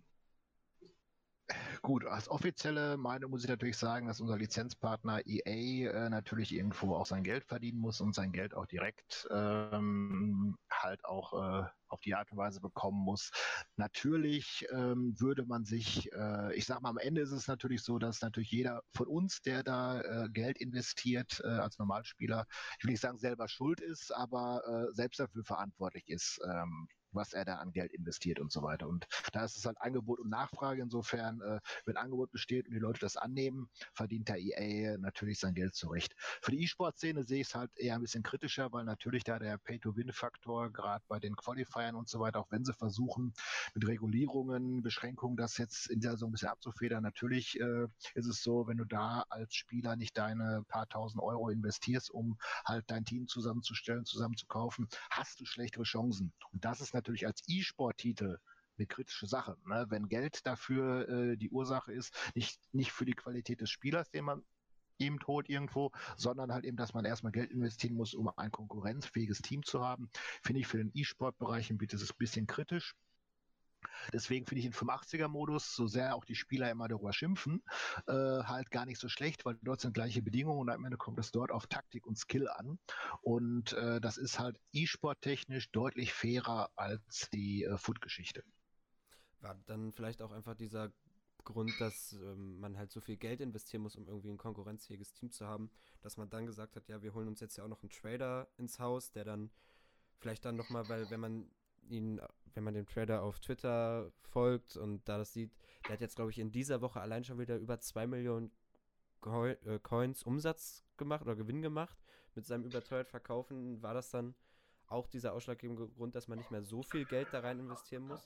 Gut, als offizielle Meinung muss ich natürlich sagen, dass unser Lizenzpartner EA äh, natürlich irgendwo auch sein Geld verdienen muss und sein Geld auch direkt ähm, halt auch äh, auf die Art und Weise bekommen muss. Natürlich ähm, würde man sich, äh, ich sag mal, am Ende ist es natürlich so, dass natürlich jeder von uns, der da äh, Geld investiert äh, als Normalspieler, ich will nicht sagen selber schuld ist, aber äh, selbst dafür verantwortlich ist. Ähm, was er da an Geld investiert und so weiter. Und da ist es halt Angebot und Nachfrage. Insofern, äh, wenn Angebot besteht und die Leute das annehmen, verdient der EA natürlich sein Geld zurecht. Für die E-Sport-Szene sehe ich es halt eher ein bisschen kritischer, weil natürlich da der Pay-to-Win-Faktor gerade bei den Qualifiern und so weiter, auch wenn sie versuchen, mit Regulierungen, Beschränkungen das jetzt in der so ein bisschen abzufedern, natürlich äh, ist es so, wenn du da als Spieler nicht deine paar tausend Euro investierst, um halt dein Team zusammenzustellen, zusammenzukaufen, hast du schlechtere Chancen. Und das ist natürlich als E-Sport-Titel eine kritische Sache. Ne? Wenn Geld dafür äh, die Ursache ist, nicht, nicht für die Qualität des Spielers, den man ihm tot irgendwo, sondern halt eben, dass man erstmal Geld investieren muss, um ein konkurrenzfähiges Team zu haben, finde ich für den E-Sport-Bereich ein bisschen kritisch. Deswegen finde ich den 85er-Modus, so sehr auch die Spieler immer darüber schimpfen, äh, halt gar nicht so schlecht, weil dort sind gleiche Bedingungen und am Ende kommt es dort auf Taktik und Skill an. Und äh, das ist halt E-Sport-technisch deutlich fairer als die äh, Foot-Geschichte. War dann vielleicht auch einfach dieser Grund, dass ähm, man halt so viel Geld investieren muss, um irgendwie ein konkurrenzfähiges Team zu haben, dass man dann gesagt hat, ja, wir holen uns jetzt ja auch noch einen Trader ins Haus, der dann vielleicht dann nochmal, weil wenn man ihn, wenn man dem Trader auf Twitter folgt und da das sieht, der hat jetzt, glaube ich, in dieser Woche allein schon wieder über 2 Millionen äh, Coins Umsatz gemacht oder Gewinn gemacht. Mit seinem überteuert Verkaufen war das dann auch dieser ausschlaggebende Grund, dass man nicht mehr so viel Geld da rein investieren muss?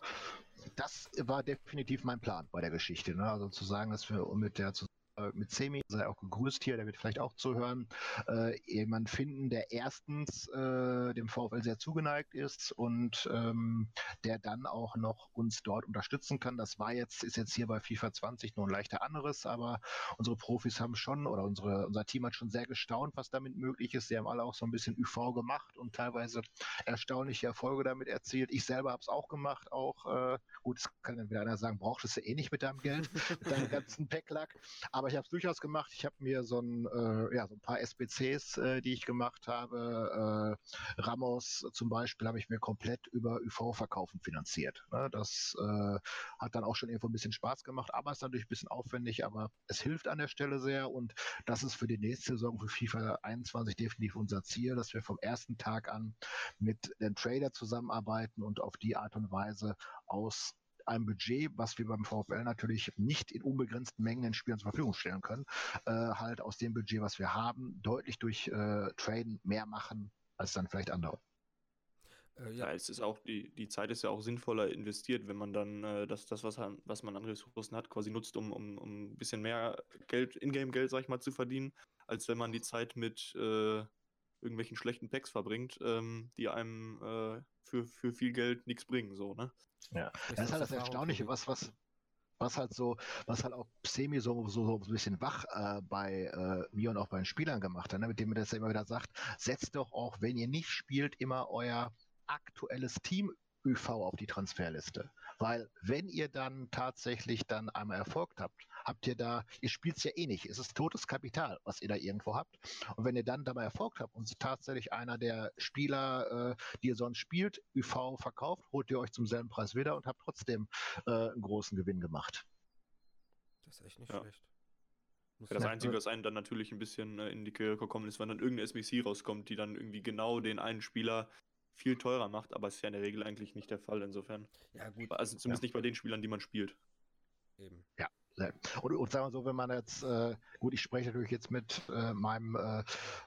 Das war definitiv mein Plan bei der Geschichte. Ne? Also zu sagen, dass wir mit der äh, mit Semi, sei auch gegrüßt hier, der wird vielleicht auch zuhören, äh, jemand finden, der erstens äh, dem VfL sehr zugeneigt ist und ähm, der dann auch noch uns dort unterstützen kann. Das war jetzt, ist jetzt hier bei FIFA 20 nur ein leichter anderes, aber unsere Profis haben schon oder unsere, unser Team hat schon sehr gestaunt, was damit möglich ist. Sie haben alle auch so ein bisschen UV gemacht und teilweise erstaunliche Erfolge damit erzielt. Ich selber habe es auch gemacht, auch äh, gut, es kann dann wieder einer sagen, brauchst du eh nicht mit deinem Geld, mit deinem ganzen Packlack. Aber aber ich habe es durchaus gemacht. Ich habe mir so ein, äh, ja, so ein paar SBCs, äh, die ich gemacht habe, äh, Ramos zum Beispiel, habe ich mir komplett über UV-Verkaufen finanziert. Ne? Das äh, hat dann auch schon irgendwo ein bisschen Spaß gemacht, aber ist natürlich ein bisschen aufwendig, aber es hilft an der Stelle sehr und das ist für die nächste Saison für FIFA 21 definitiv unser Ziel, dass wir vom ersten Tag an mit den Trader zusammenarbeiten und auf die Art und Weise aus einem Budget, was wir beim VfL natürlich nicht in unbegrenzten Mengen den Spielern zur Verfügung stellen können, äh, halt aus dem Budget, was wir haben, deutlich durch äh, Traden mehr machen als dann vielleicht andere. Äh, ja. ja. es ist auch, die, die Zeit ist ja auch sinnvoller investiert, wenn man dann äh, das, das was, was man an Ressourcen hat, quasi nutzt, um, um, um ein bisschen mehr Geld, Ingame-Geld, sag ich mal, zu verdienen, als wenn man die Zeit mit äh, irgendwelchen schlechten Packs verbringt, ähm, die einem äh, für, für viel Geld nichts bringen, so, ne? Ja, das ist halt das Erstaunliche, was, was, was halt so, was halt auch Semi so, so, so ein bisschen wach äh, bei äh, mir und auch bei den Spielern gemacht hat, ne? mit dem er das ja immer wieder sagt, setzt doch auch, wenn ihr nicht spielt, immer euer aktuelles Team ÖV auf die Transferliste. Weil wenn ihr dann tatsächlich dann einmal erfolgt habt, habt ihr da, ihr spielt es ja eh nicht. Es ist totes Kapital, was ihr da irgendwo habt. Und wenn ihr dann dabei Erfolg habt und tatsächlich einer der Spieler, äh, die ihr sonst spielt, ÜV verkauft, holt ihr euch zum selben Preis wieder und habt trotzdem äh, einen großen Gewinn gemacht. Das ist echt nicht ja. schlecht. Ja, das Einzige, was einem dann natürlich ein bisschen äh, in die Quere gekommen ist, wenn dann irgendeine SBC rauskommt, die dann irgendwie genau den einen Spieler viel teurer macht, aber es ist ja in der Regel eigentlich nicht der Fall insofern. Ja, gut. Also zumindest ja. nicht bei den Spielern, die man spielt. Eben. Ja. Und, und sagen wir so, wenn man jetzt, äh, gut, ich spreche natürlich jetzt mit äh, meinem äh,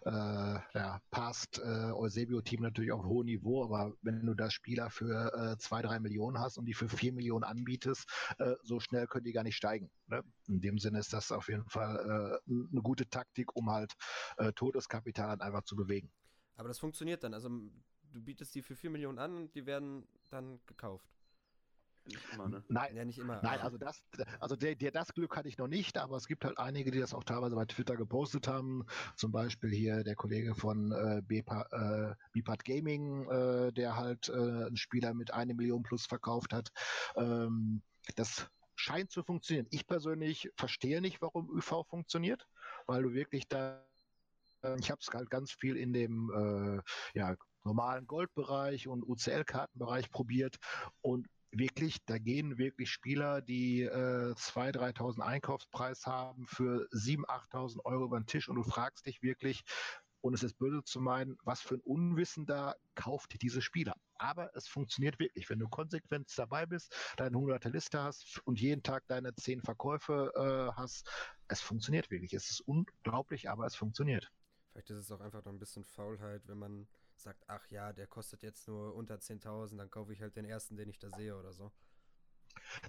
äh ja, Past äh, Eusebio-Team natürlich auf hohem Niveau, aber wenn du da Spieler für äh, zwei, drei Millionen hast und die für vier Millionen anbietest, äh, so schnell können die gar nicht steigen. Ne? In dem Sinne ist das auf jeden Fall äh, eine gute Taktik, um halt äh, totes Kapital halt einfach zu bewegen. Aber das funktioniert dann. Also du bietest die für 4 Millionen an und die werden dann gekauft. Nicht immer, ne? Nein, ja, nicht immer. Nein, also das, also der, der, das Glück hatte ich noch nicht, aber es gibt halt einige, die das auch teilweise bei Twitter gepostet haben. Zum Beispiel hier der Kollege von äh, äh, Bipart Gaming, äh, der halt äh, einen Spieler mit eine Million plus verkauft hat. Ähm, das scheint zu funktionieren. Ich persönlich verstehe nicht, warum ÜV funktioniert, weil du wirklich da ich habe es halt ganz viel in dem äh, ja, normalen Goldbereich und UCL-Kartenbereich probiert und wirklich, da gehen wirklich Spieler, die äh, 2.000, 3.000 Einkaufspreis haben für 7.000, 8.000 Euro über den Tisch und du fragst dich wirklich, Und es ist böse zu meinen, was für ein Unwissender kauft diese Spieler. Aber es funktioniert wirklich. Wenn du konsequent dabei bist, deine 100 Liste hast und jeden Tag deine 10 Verkäufe äh, hast, es funktioniert wirklich. Es ist unglaublich, aber es funktioniert. Vielleicht ist es auch einfach noch ein bisschen Faulheit, wenn man sagt, ach ja, der kostet jetzt nur unter 10.000, dann kaufe ich halt den ersten, den ich da sehe oder so.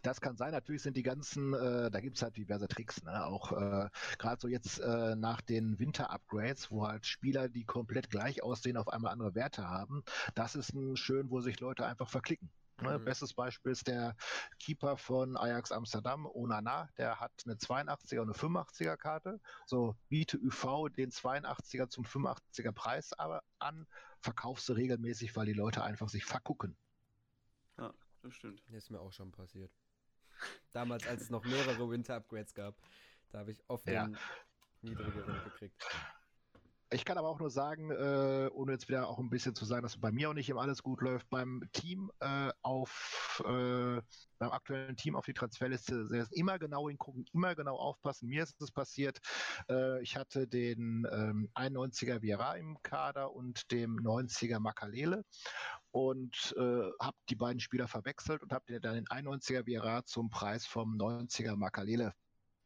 Das kann sein. Natürlich sind die ganzen, äh, da gibt es halt diverse Tricks. Ne? Auch äh, gerade so jetzt äh, nach den Winter-Upgrades, wo halt Spieler, die komplett gleich aussehen, auf einmal andere Werte haben. Das ist ein schön, wo sich Leute einfach verklicken. Ne? Mhm. Bestes Beispiel ist der Keeper von Ajax Amsterdam, Onana. Der hat eine 82er und eine 85er Karte. So biete UV den 82er zum 85er Preis aber an, verkaufst du regelmäßig, weil die Leute einfach sich vergucken. Ja, das stimmt. Das ist mir auch schon passiert. Damals, als es noch mehrere Winter-Upgrades gab, da habe ich oft ja. den niedrigeren gekriegt. Ich kann aber auch nur sagen, äh, ohne jetzt wieder auch ein bisschen zu sagen, dass bei mir auch nicht immer alles gut läuft, beim Team äh, auf, äh, beim aktuellen Team auf die Transferliste immer genau hingucken, immer genau aufpassen. Mir ist es passiert, äh, ich hatte den ähm, 91er Viera im Kader und dem 90er Makalele und äh, habe die beiden Spieler verwechselt und habe dann den 91er Viera zum Preis vom 90er Makalele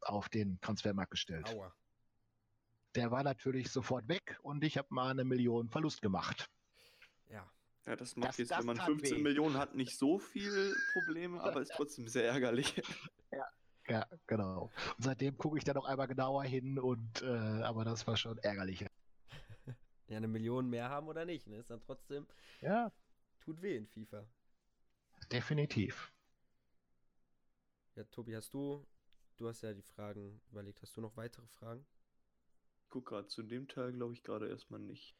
auf den Transfermarkt gestellt. Aua der war natürlich sofort weg und ich habe mal eine Million Verlust gemacht. Ja. Ja, das macht das, jetzt, das wenn man 15 weh. Millionen hat, nicht so viel Probleme, aber ist trotzdem sehr ärgerlich. Ja, ja genau. Und seitdem gucke ich da noch einmal genauer hin und äh, aber das war schon ärgerlich. Ja, eine Million mehr haben oder nicht, ne? Ist dann trotzdem. Ja. Tut weh in FIFA. Definitiv. Ja, Tobi, hast du, du hast ja die Fragen überlegt, hast du noch weitere Fragen? Guck gerade zu dem Teil, glaube ich, gerade erstmal nicht.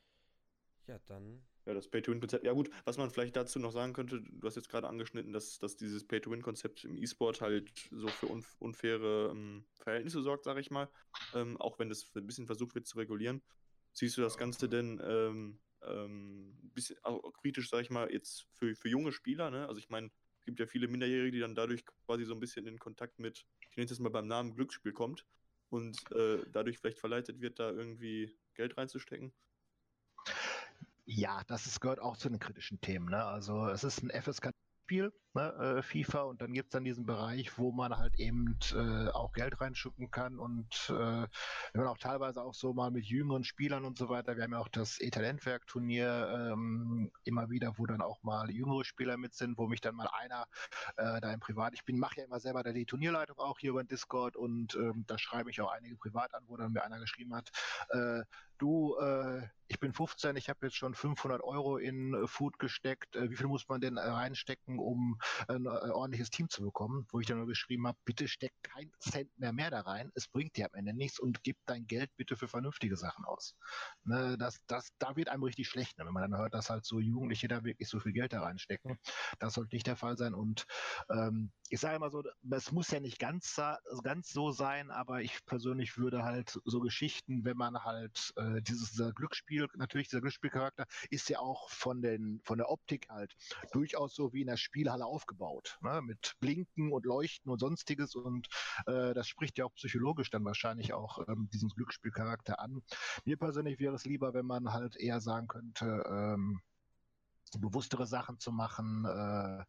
Ja, dann. Ja, das Pay-to-Win-Konzept. Ja, gut, was man vielleicht dazu noch sagen könnte, du hast jetzt gerade angeschnitten, dass, dass dieses Pay-to-Win-Konzept im E-Sport halt so für unf unfaire ähm, Verhältnisse sorgt, sage ich mal. Ähm, auch wenn das ein bisschen versucht wird zu regulieren. Siehst du das Ganze denn ähm, ähm, bisschen, auch kritisch, sage ich mal, jetzt für, für junge Spieler? Ne? Also, ich meine, es gibt ja viele Minderjährige, die dann dadurch quasi so ein bisschen in Kontakt mit, ich nenne es mal beim Namen Glücksspiel kommt und äh, dadurch vielleicht verleitet wird, da irgendwie Geld reinzustecken? Ja, das ist, gehört auch zu den kritischen Themen. Ne? Also es ist ein FSK Spiel, ne, äh, FIFA, und dann gibt es dann diesen Bereich, wo man halt eben äh, auch Geld reinschuppen kann und äh, wir haben auch teilweise auch so mal mit jüngeren Spielern und so weiter. Wir haben ja auch das E-Talentwerk-Turnier ähm, immer wieder, wo dann auch mal jüngere Spieler mit sind, wo mich dann mal einer äh, da im Privat, ich bin, mache ja immer selber die Turnierleitung auch hier über Discord und ähm, da schreibe ich auch einige privat an, wo dann mir einer geschrieben hat, äh, du, äh, ich bin 15, ich habe jetzt schon 500 Euro in äh, Food gesteckt, äh, wie viel muss man denn äh, reinstecken, um ein äh, ordentliches Team zu bekommen? Wo ich dann nur geschrieben habe, bitte steck kein Cent mehr mehr da rein, es bringt dir am Ende nichts und gib dein Geld bitte für vernünftige Sachen aus. Ne, das, das, da wird einem richtig schlecht, ne, wenn man dann hört, dass halt so Jugendliche da wirklich so viel Geld da reinstecken. Das sollte nicht der Fall sein und ähm, ich sage immer so, es muss ja nicht ganz, ganz so sein, aber ich persönlich würde halt so Geschichten, wenn man halt äh, dieses dieser Glücksspiel, natürlich dieser Glücksspielcharakter, ist ja auch von, den, von der Optik halt durchaus so wie in der Spielhalle aufgebaut, ne? mit Blinken und Leuchten und sonstiges und äh, das spricht ja auch psychologisch dann wahrscheinlich auch ähm, diesen Glücksspielcharakter an. Mir persönlich wäre es lieber, wenn man halt eher sagen könnte, ähm, bewusstere Sachen zu machen, äh,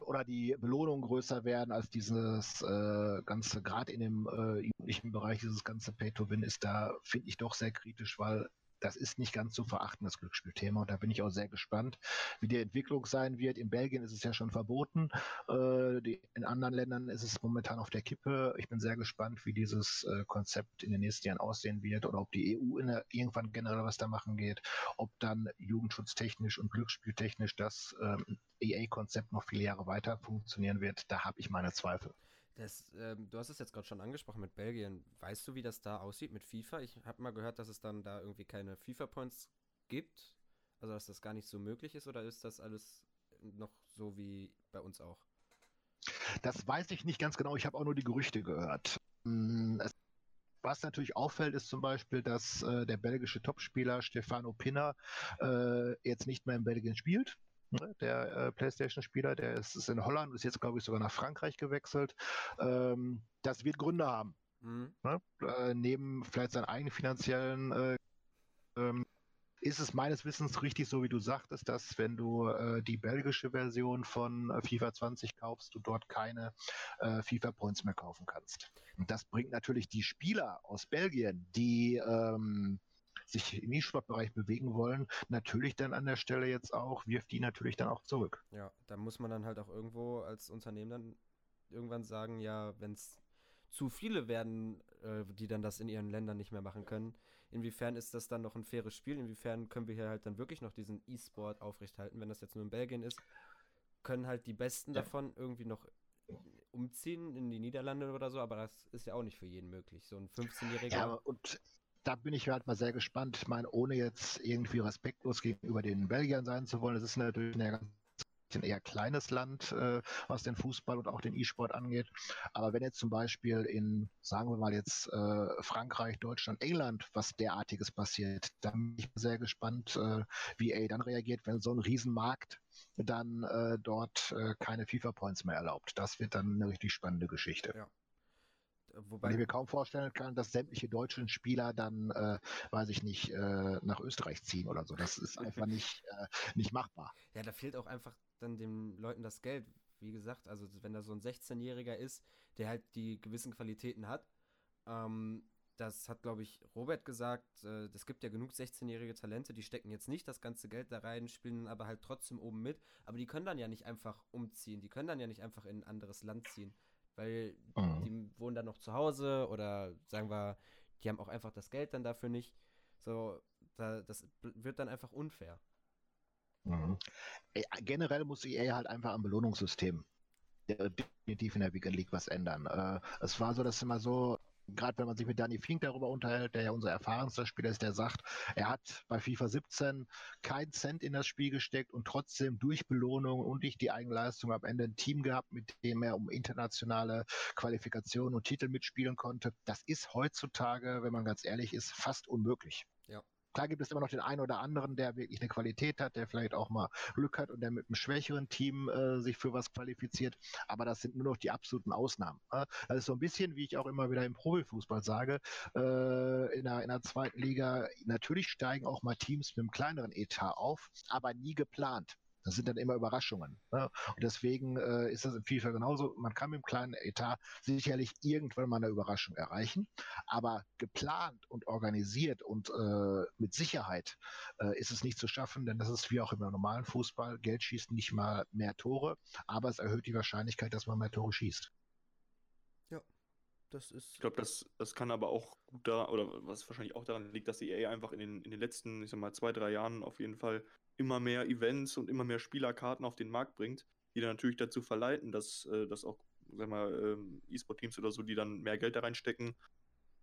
oder die Belohnungen größer werden als dieses äh, ganze, gerade in dem äh, jugendlichen Bereich, dieses ganze Pay-to-Win ist da, finde ich doch sehr kritisch, weil das ist nicht ganz zu verachten, das Glücksspielthema. Und da bin ich auch sehr gespannt, wie die Entwicklung sein wird. In Belgien ist es ja schon verboten. Äh, die, in anderen Ländern ist es momentan auf der Kippe. Ich bin sehr gespannt, wie dieses äh, Konzept in den nächsten Jahren aussehen wird oder ob die EU der, irgendwann generell was da machen geht, ob dann jugendschutztechnisch und glücksspieltechnisch das ähm, EA-Konzept noch viele Jahre weiter funktionieren wird. Da habe ich meine Zweifel. Das, ähm, du hast es jetzt gerade schon angesprochen mit Belgien. Weißt du, wie das da aussieht mit FIFA? Ich habe mal gehört, dass es dann da irgendwie keine FIFA-Points gibt. Also, dass das gar nicht so möglich ist. Oder ist das alles noch so wie bei uns auch? Das weiß ich nicht ganz genau. Ich habe auch nur die Gerüchte gehört. Es, was natürlich auffällt, ist zum Beispiel, dass äh, der belgische Topspieler Stefano Pinner äh, jetzt nicht mehr in Belgien spielt der äh, PlayStation-Spieler, der ist, ist, in Holland, ist jetzt, glaube ich, sogar nach Frankreich gewechselt. Ähm, das wird Gründe haben. Mhm. Ne? Äh, neben vielleicht seinen eigenen finanziellen äh, ähm, ist es meines Wissens richtig, so wie du sagtest, dass wenn du äh, die belgische Version von äh, FIFA 20 kaufst, du dort keine äh, FIFA Points mehr kaufen kannst. Und das bringt natürlich die Spieler aus Belgien, die ähm, sich im E-Sport-Bereich bewegen wollen, natürlich dann an der Stelle jetzt auch, wirft die natürlich dann auch zurück. Ja, da muss man dann halt auch irgendwo als Unternehmen dann irgendwann sagen, ja, wenn es zu viele werden, äh, die dann das in ihren Ländern nicht mehr machen können, inwiefern ist das dann noch ein faires Spiel? Inwiefern können wir hier halt dann wirklich noch diesen E-Sport aufrechthalten, wenn das jetzt nur in Belgien ist? Können halt die Besten ja. davon irgendwie noch umziehen in die Niederlande oder so, aber das ist ja auch nicht für jeden möglich. So ein 15-Jähriger. Ja, und da bin ich halt mal sehr gespannt. Ich meine, ohne jetzt irgendwie respektlos gegenüber den Belgiern sein zu wollen, das ist natürlich eine ganz ein eher kleines Land, äh, was den Fußball und auch den E-Sport angeht. Aber wenn jetzt zum Beispiel in, sagen wir mal jetzt äh, Frankreich, Deutschland, England was derartiges passiert, dann bin ich sehr gespannt, äh, wie EA dann reagiert, wenn so ein Riesenmarkt dann äh, dort äh, keine FIFA-Points mehr erlaubt. Das wird dann eine richtig spannende Geschichte. Ja. Wobei ich mir kaum vorstellen kann, dass sämtliche deutschen Spieler dann, äh, weiß ich nicht, äh, nach Österreich ziehen oder so. Das ist einfach nicht, äh, nicht machbar. Ja, da fehlt auch einfach dann den Leuten das Geld. Wie gesagt, also wenn da so ein 16-Jähriger ist, der halt die gewissen Qualitäten hat, ähm, das hat, glaube ich, Robert gesagt, äh, es gibt ja genug 16-jährige Talente, die stecken jetzt nicht das ganze Geld da rein, spielen aber halt trotzdem oben mit. Aber die können dann ja nicht einfach umziehen, die können dann ja nicht einfach in ein anderes Land ziehen weil mhm. die wohnen dann noch zu Hause oder sagen wir, die haben auch einfach das Geld dann dafür nicht. So, da, das wird dann einfach unfair. Mhm. Generell muss EA halt einfach am Belohnungssystem definitiv in der Weekend League was ändern. Äh, es war so, dass immer so, gerade wenn man sich mit Danny Fink darüber unterhält, der ja unser erfahrenster Spieler ist, der sagt, er hat bei FIFA 17 keinen Cent in das Spiel gesteckt und trotzdem durch Belohnung und durch die Eigenleistung am Ende ein Team gehabt, mit dem er um internationale Qualifikationen und Titel mitspielen konnte. Das ist heutzutage, wenn man ganz ehrlich ist, fast unmöglich. Klar gibt es immer noch den einen oder anderen, der wirklich eine Qualität hat, der vielleicht auch mal Glück hat und der mit einem schwächeren Team äh, sich für was qualifiziert. Aber das sind nur noch die absoluten Ausnahmen. Äh? Das ist so ein bisschen, wie ich auch immer wieder im Profifußball sage, äh, in, der, in der zweiten Liga, natürlich steigen auch mal Teams mit einem kleineren Etat auf, aber nie geplant. Das sind dann immer Überraschungen. Ne? Und deswegen äh, ist das in FIFA genauso. Man kann mit einem kleinen Etat sicherlich irgendwann mal eine Überraschung erreichen, aber geplant und organisiert und äh, mit Sicherheit äh, ist es nicht zu schaffen, denn das ist wie auch im normalen Fußball. Geld schießt nicht mal mehr Tore, aber es erhöht die Wahrscheinlichkeit, dass man mehr Tore schießt. Ja, das ist. Ich glaube, das, das kann aber auch gut da, oder was wahrscheinlich auch daran liegt, dass die EA einfach in den, in den letzten, ich sag mal, zwei, drei Jahren auf jeden Fall immer mehr Events und immer mehr Spielerkarten auf den Markt bringt, die dann natürlich dazu verleiten, dass, äh, dass auch, sag mal, ähm, E-Sport-Teams oder so, die dann mehr Geld da reinstecken,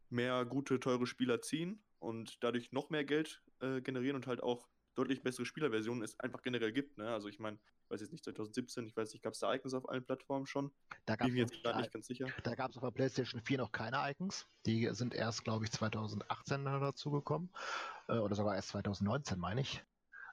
mehr gute, teure Spieler ziehen und dadurch noch mehr Geld äh, generieren und halt auch deutlich bessere Spielerversionen es einfach generell gibt. Ne? Also ich meine, ich weiß jetzt nicht, 2017, ich weiß nicht, gab es da Icons auf allen Plattformen schon? Da gab es jetzt nicht ganz sicher. Da gab es auf der PlayStation 4 noch keine Icons. Die sind erst, glaube ich, 2018 dazugekommen. Äh, oder sogar erst 2019, meine ich.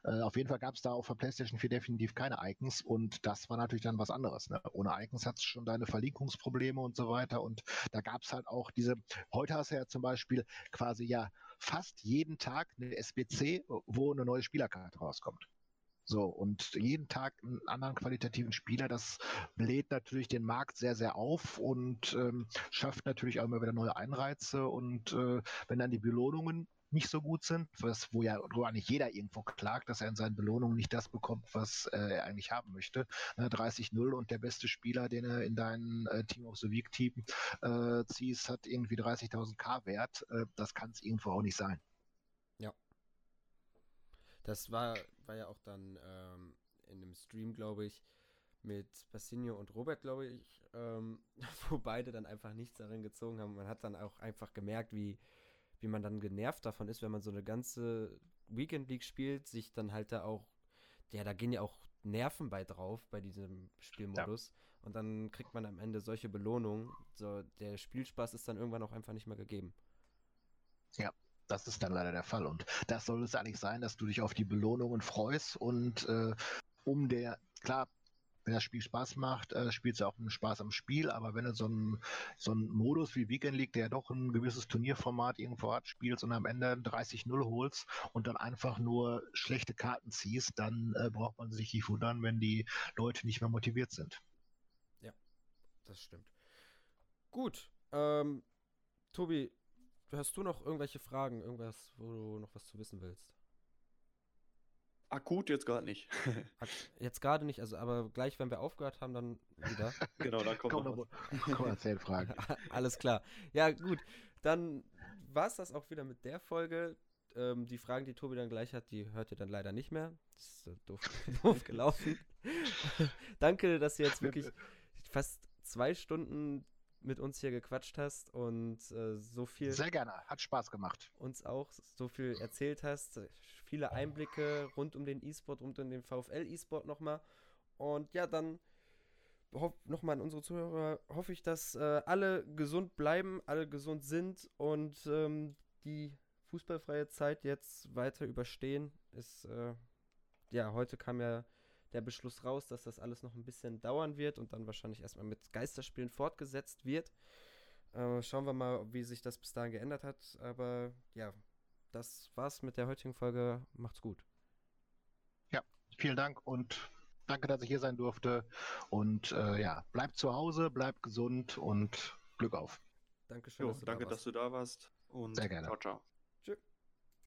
Äh, auf jeden Fall gab es da auf der PlayStation 4 definitiv keine Icons und das war natürlich dann was anderes. Ne? Ohne Icons hat es schon deine Verlinkungsprobleme und so weiter und da gab es halt auch diese, heute hast du ja zum Beispiel quasi ja fast jeden Tag eine SBC, wo eine neue Spielerkarte rauskommt. So, und jeden Tag einen anderen qualitativen Spieler, das bläht natürlich den Markt sehr, sehr auf und ähm, schafft natürlich auch immer wieder neue Einreize. Und äh, wenn dann die Belohnungen nicht so gut sind, was, wo ja wo eigentlich jeder irgendwo klagt, dass er in seinen Belohnungen nicht das bekommt, was äh, er eigentlich haben möchte. Ne, 30-0 und der beste Spieler, den er in deinen äh, Team of the Week Team äh, ziehst, hat irgendwie 30.000 K Wert. Äh, das kann es irgendwo auch nicht sein. Ja. Das war, war ja auch dann ähm, in dem Stream, glaube ich, mit Bassinio und Robert, glaube ich, ähm, wo beide dann einfach nichts darin gezogen haben. Man hat dann auch einfach gemerkt, wie, wie man dann genervt davon ist, wenn man so eine ganze Weekend League spielt, sich dann halt da auch, ja, da gehen ja auch Nerven bei drauf bei diesem Spielmodus. Ja. Und dann kriegt man am Ende solche Belohnungen. So, der Spielspaß ist dann irgendwann auch einfach nicht mehr gegeben. Ja, das ist dann leider der Fall. Und das soll es eigentlich sein, dass du dich auf die Belohnungen freust und äh, um der, klar, wenn das Spiel Spaß macht, äh, spielt es auch einen Spaß am Spiel, aber wenn du so einen so Modus wie Weekend League, der doch ein gewisses Turnierformat irgendwo hat, spielst und am Ende 30-0 holst und dann einfach nur schlechte Karten ziehst, dann äh, braucht man sich nicht wundern, wenn die Leute nicht mehr motiviert sind. Ja, das stimmt. Gut, ähm, Tobi, hast du noch irgendwelche Fragen, irgendwas, wo du noch was zu wissen willst? Akut jetzt gerade nicht. jetzt gerade nicht, also aber gleich, wenn wir aufgehört haben, dann wieder. genau, dann kommt Komm, noch noch, komm, erzähl Fragen. Alles klar. Ja, gut. Dann war es das auch wieder mit der Folge. Ähm, die Fragen, die Tobi dann gleich hat, die hört ihr dann leider nicht mehr. Das ist äh, doof, doof gelaufen. Danke, dass ihr jetzt wirklich fast zwei Stunden mit uns hier gequatscht hast und äh, so viel. Sehr gerne, hat Spaß gemacht. Uns auch so viel erzählt hast. Viele Einblicke rund um den E-Sport, rund um den VfL E-Sport nochmal. Und ja, dann nochmal an unsere Zuhörer hoffe ich, dass äh, alle gesund bleiben, alle gesund sind und ähm, die fußballfreie Zeit jetzt weiter überstehen. Ist, äh, ja, heute kam ja der Beschluss raus, dass das alles noch ein bisschen dauern wird und dann wahrscheinlich erstmal mit Geisterspielen fortgesetzt wird. Äh, schauen wir mal, wie sich das bis dahin geändert hat. Aber ja, das war's mit der heutigen Folge. Macht's gut. Ja, vielen Dank und danke, dass ich hier sein durfte. Und äh, ja, bleibt zu Hause, bleibt gesund und Glück auf. Dankeschön. Jo, dass danke, da dass du da warst. Und Sehr gerne. Ciao, ciao.